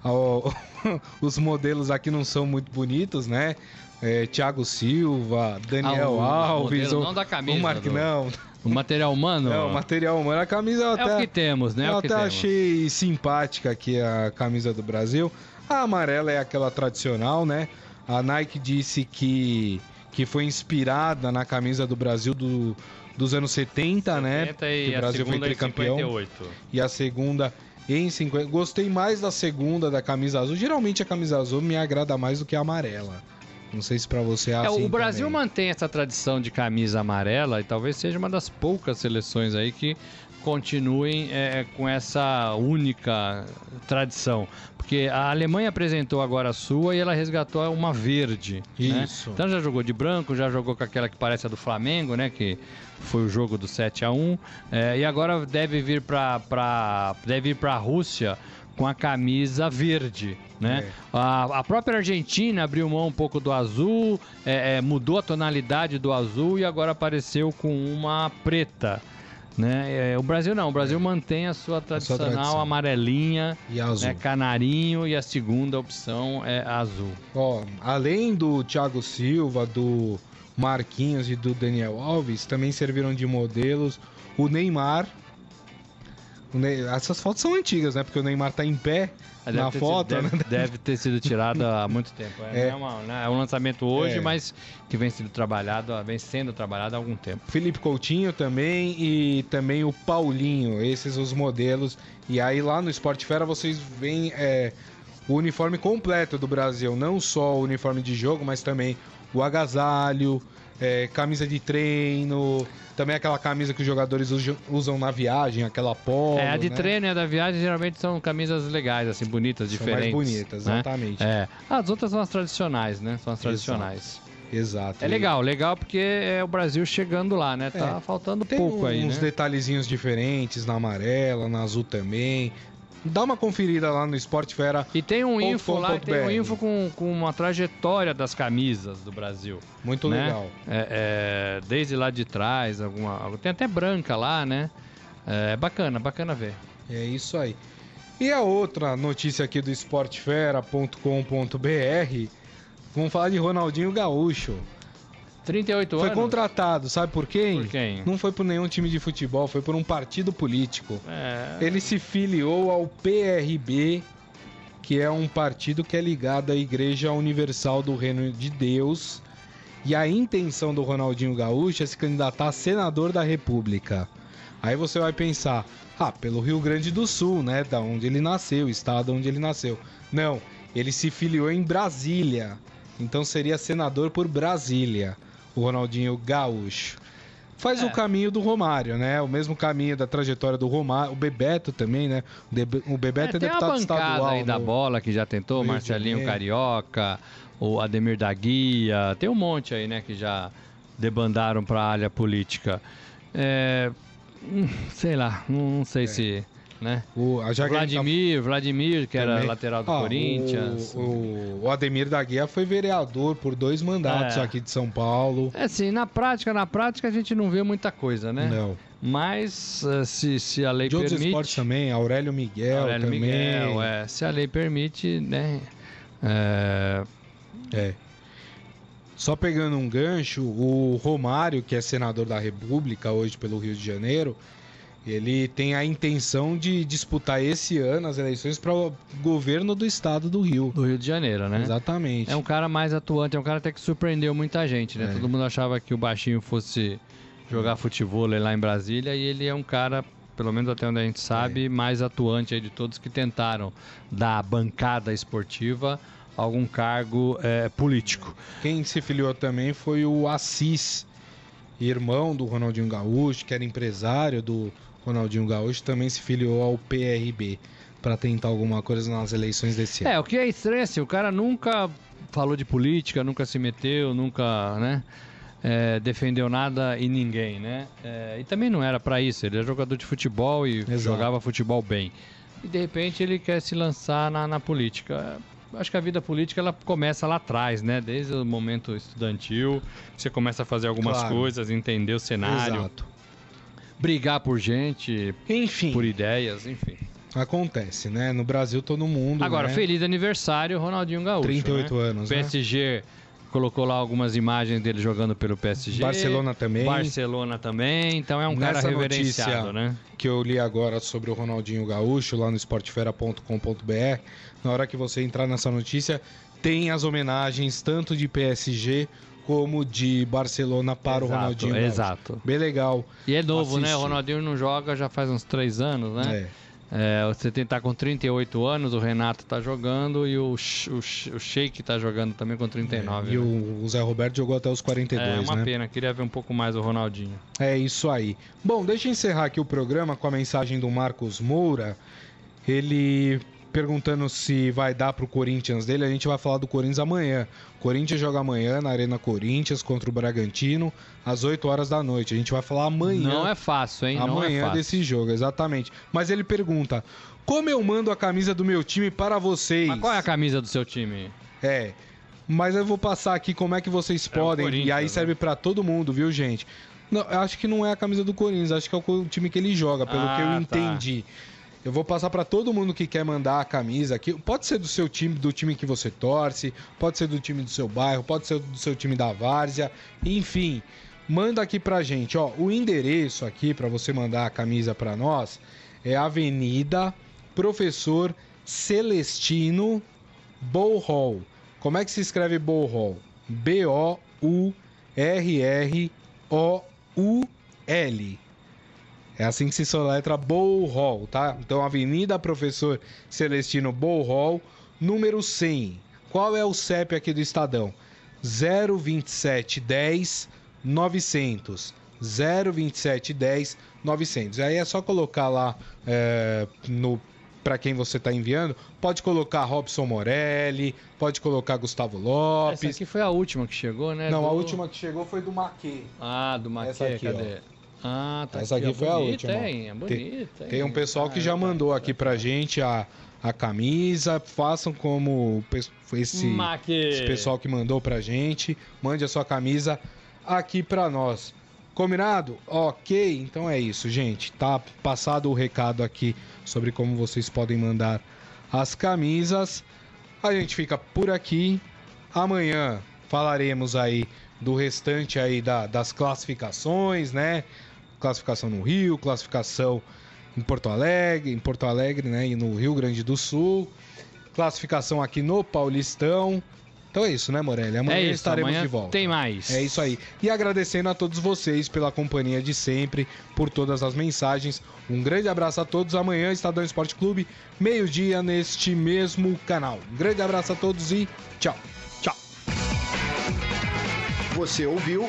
ó, os modelos aqui não são muito bonitos, né? É, Thiago Silva, Daniel Ah, o Alves, o, não da camisa, o Mark, do- não, O material humano não, material humano. A camisa eu é até... o que temos, né? É Eu o que até temos. achei simpática aqui a camisa do Brasil. A amarela é aquela tradicional, né? A Nike disse que, que foi inspirada na camisa do Brasil do, dos anos 70, né? 70 Que o Brasil foi tricampeão. 58. E a segunda em 50. Gostei mais da segunda da camisa azul. Geralmente a camisa azul me agrada mais do que a amarela. Não sei se pra você é É, assim o Brasil também. mantém essa tradição de camisa amarela e talvez seja uma das poucas seleções aí que continuem é, com essa única tradição. Porque a Alemanha apresentou agora a sua e ela resgatou uma verde. né? Isso. Então já jogou de branco, já jogou com aquela que parece a do Flamengo, né? Que foi o jogo do 7 a 1 é, E agora deve vir para deve ir para a Rússia com a camisa verde, né? A, a própria Argentina abriu mão um pouco do azul, é, é, mudou a tonalidade do azul e agora apareceu com uma preta. Né? É, o Brasil não, o Brasil mantém a sua tradicional tradição. amarelinha, E azul. né, canarinho e a segunda opção é azul. Ó, além do Thiago Silva, do Marquinhos e do Daniel Alves, também serviram de modelos o Neymar. Essas fotos são antigas, né? Porque o Neymar tá em pé Deve na foto, sido, né? deve, deve ter sido tirado há muito tempo. É, É. não é uma- né, é um lançamento hoje, É. mas que vem sendo trabalhado, vem sendo trabalhado há algum tempo. Felipe Coutinho também e também o Paulinho, esses os modelos. E aí lá no Sport Fera vocês veem é, o uniforme completo do Brasil, não só o uniforme de jogo, mas também o agasalho, é, camisa de treino, também aquela camisa que os jogadores usam, usam na viagem, aquela polo. é, a de né? treino e a da viagem geralmente são camisas legais, assim, bonitas, São diferentes. mais bonitas, né? exatamente. É. As outras são as tradicionais, né? São as Exato. tradicionais. Exato. É legal, legal porque é o Brasil chegando lá, né? Tá É. faltando Tem pouco uns aí, né? detalhezinhos diferentes na amarela, na azul também. Dá uma conferida lá no Sport Fera. E tem um info lá, tem um info com, com uma trajetória das camisas do Brasil. Muito né? legal. É, é, desde lá de trás, alguma, tem até branca lá, né? É bacana, bacana ver. É isso aí. E a outra notícia aqui do esportefera.com.br, vamos falar de Ronaldinho Gaúcho. 38 Foi anos. contratado, sabe por quem? Por quem? Não foi por nenhum time de futebol, foi por um partido político. É, Ele se filiou ao PRB, que é um partido que é ligado à Igreja Universal do Reino de Deus. E a intenção do Ronaldinho Gaúcho é se candidatar a senador da República. Aí você vai pensar, ah, pelo Rio Grande do Sul, né? Da onde ele nasceu, estado onde ele nasceu. Não, ele se filiou em Brasília. Então seria senador por Brasília, o Ronaldinho Gaúcho. Faz É. o caminho do Romário, né? O mesmo caminho da trajetória do Romário. O Bebeto também, né? O, Bebeto é, tem uma deputado bancada estadual. aí da no- bola que já tentou, no de Marcelinho. Carioca, o Ademir da Guia, tem um monte aí, né, que já debandaram para a área política. É, hum, sei lá, não, não sei se, né? O, gente tá Vladimir, Vladimir, que era também- lateral do Ah, Corinthians. O, o- o Ademir da Guia foi vereador por dois mandatos É. aqui de São Paulo. É assim, na prática, na prática a gente não vê muita coisa, né? Não. Mas uh, se, se a lei de permite. outros esportes também, Aurélio Miguel Aurélio também. Miguel, é, se a lei permite, né? É, É. Só pegando um gancho, o Romário, que é senador da República hoje pelo Rio de Janeiro, ele tem a intenção de disputar esse ano as eleições para o governo do estado do Rio. do Rio de Janeiro, né? Exatamente. É um cara mais atuante, é um cara até que surpreendeu muita gente, né? É. Todo mundo achava que o baixinho fosse jogar futebol lá em Brasília e ele é um cara, pelo menos até onde a gente sabe, mais atuante aí de todos que tentaram dar à bancada esportiva algum cargo é, político. Quem se filiou também foi o Assis, irmão do Ronaldinho Gaúcho, que era empresário do Ronaldinho Gaúcho, também se filiou ao PRB para tentar alguma coisa nas eleições desse ano. É, o que é estranho assim, o cara nunca falou de política, nunca se meteu, nunca, né? é, defendeu nada e ninguém, né? É, e também não era pra isso, ele era jogador de futebol e Exato. jogava futebol bem. E de repente ele quer se lançar na, na política. Acho que a vida política ela começa lá atrás, né? Desde o momento estudantil, você começa a fazer algumas Claro. coisas, entender o cenário, Exato. Brigar por gente, Enfim, por ideias, enfim. acontece, né? No Brasil todo mundo. Agora, né? feliz aniversário, Ronaldinho Gaúcho. 38 né? anos, né? PSG colocou lá algumas imagens dele jogando pelo PSG. Barcelona também. Barcelona também, então é um cara Nessa reverenciado, notícia né? que eu li agora sobre o Ronaldinho Gaúcho lá no esportefera.com.br. Na hora que você entrar nessa notícia, tem as homenagens tanto de PSG como de Barcelona para o Exato, Ronaldinho Gaúcho. Exato. Bem legal. E é novo, né? Assistir. O Ronaldinho não joga já faz uns três anos, né? É. É, você tem tá com 38 anos, o Renato tá jogando e o, o, o Sheik tá jogando também com 39. E né? o, o Zé Roberto jogou até os 42, É uma né? pena, queria ver um pouco mais o Ronaldinho. É isso aí. Bom, deixa eu encerrar aqui o programa com a mensagem do Marcos Moura. Ele perguntando se vai dar pro Corinthians dele. A gente vai falar do Corinthians amanhã. Corinthians joga amanhã na Arena Corinthians contra o Bragantino às 8 horas da noite. A gente vai falar amanhã. Não é fácil, hein? é amanhã fácil. desse jogo, exatamente. Mas ele pergunta: como eu mando a camisa do meu time para vocês? Mas qual é a camisa do seu time? É. Mas eu vou passar aqui como é que vocês É o podem. e aí né? serve pra todo mundo, viu, gente? Não, eu acho que não é a camisa do Corinthians, acho que é o time que ele joga, pelo Ah, que eu tá. Eu vou passar pra todo mundo que quer mandar a camisa aqui. Pode ser do seu time, do time que você torce, pode ser do time do seu bairro, pode ser do seu time da várzea, enfim. Manda aqui pra gente, ó. O endereço aqui pra você mandar a camisa pra nós é Avenida Professor Celestino Bowhall. Como é que se escreve Bowhall? B-O-U-R-R-O-U-L. É assim que se soletra Bowhall, tá? Então, Avenida Professor Celestino Bowhall, número 100. Qual é o CEP aqui do Estadão? 02710 900. 02710 900. Aí é só colocar lá é, no para quem você está enviando. Pode colocar Robson Morelli, pode colocar Gustavo Essa Lopes. aqui foi a última que chegou, né? Não, Do- a última que chegou foi do Maquê. Ah, do Maquê, Essa aqui, cadê? Ah, tá Essa aqui ó, foi a bonita, última, ó. Hein? É bonita, Tem um hein? pessoal que já mandou aqui pra gente a, a camisa. Façam como esse, esse pessoal que mandou pra gente. Mande a sua camisa aqui pra nós. Combinado? Ok, então é isso, gente. Tá passado o recado aqui sobre como vocês podem mandar as camisas. A gente fica por aqui. Amanhã falaremos aí do restante aí da- das classificações, né? Classificação no Rio, classificação em Porto Alegre, em Porto Alegre, né? E no Rio Grande do Sul. Classificação aqui no Paulistão. Então é isso, né, Morelli? Amanhã É isso, estaremos amanhã de volta. tem mais. É isso aí. E agradecendo a todos vocês pela companhia de sempre, por todas as mensagens. Um grande abraço a todos. Amanhã, Estadão Esporte Clube, meio-dia, neste mesmo canal. Um grande abraço a todos e tchau. Tchau. Você ouviu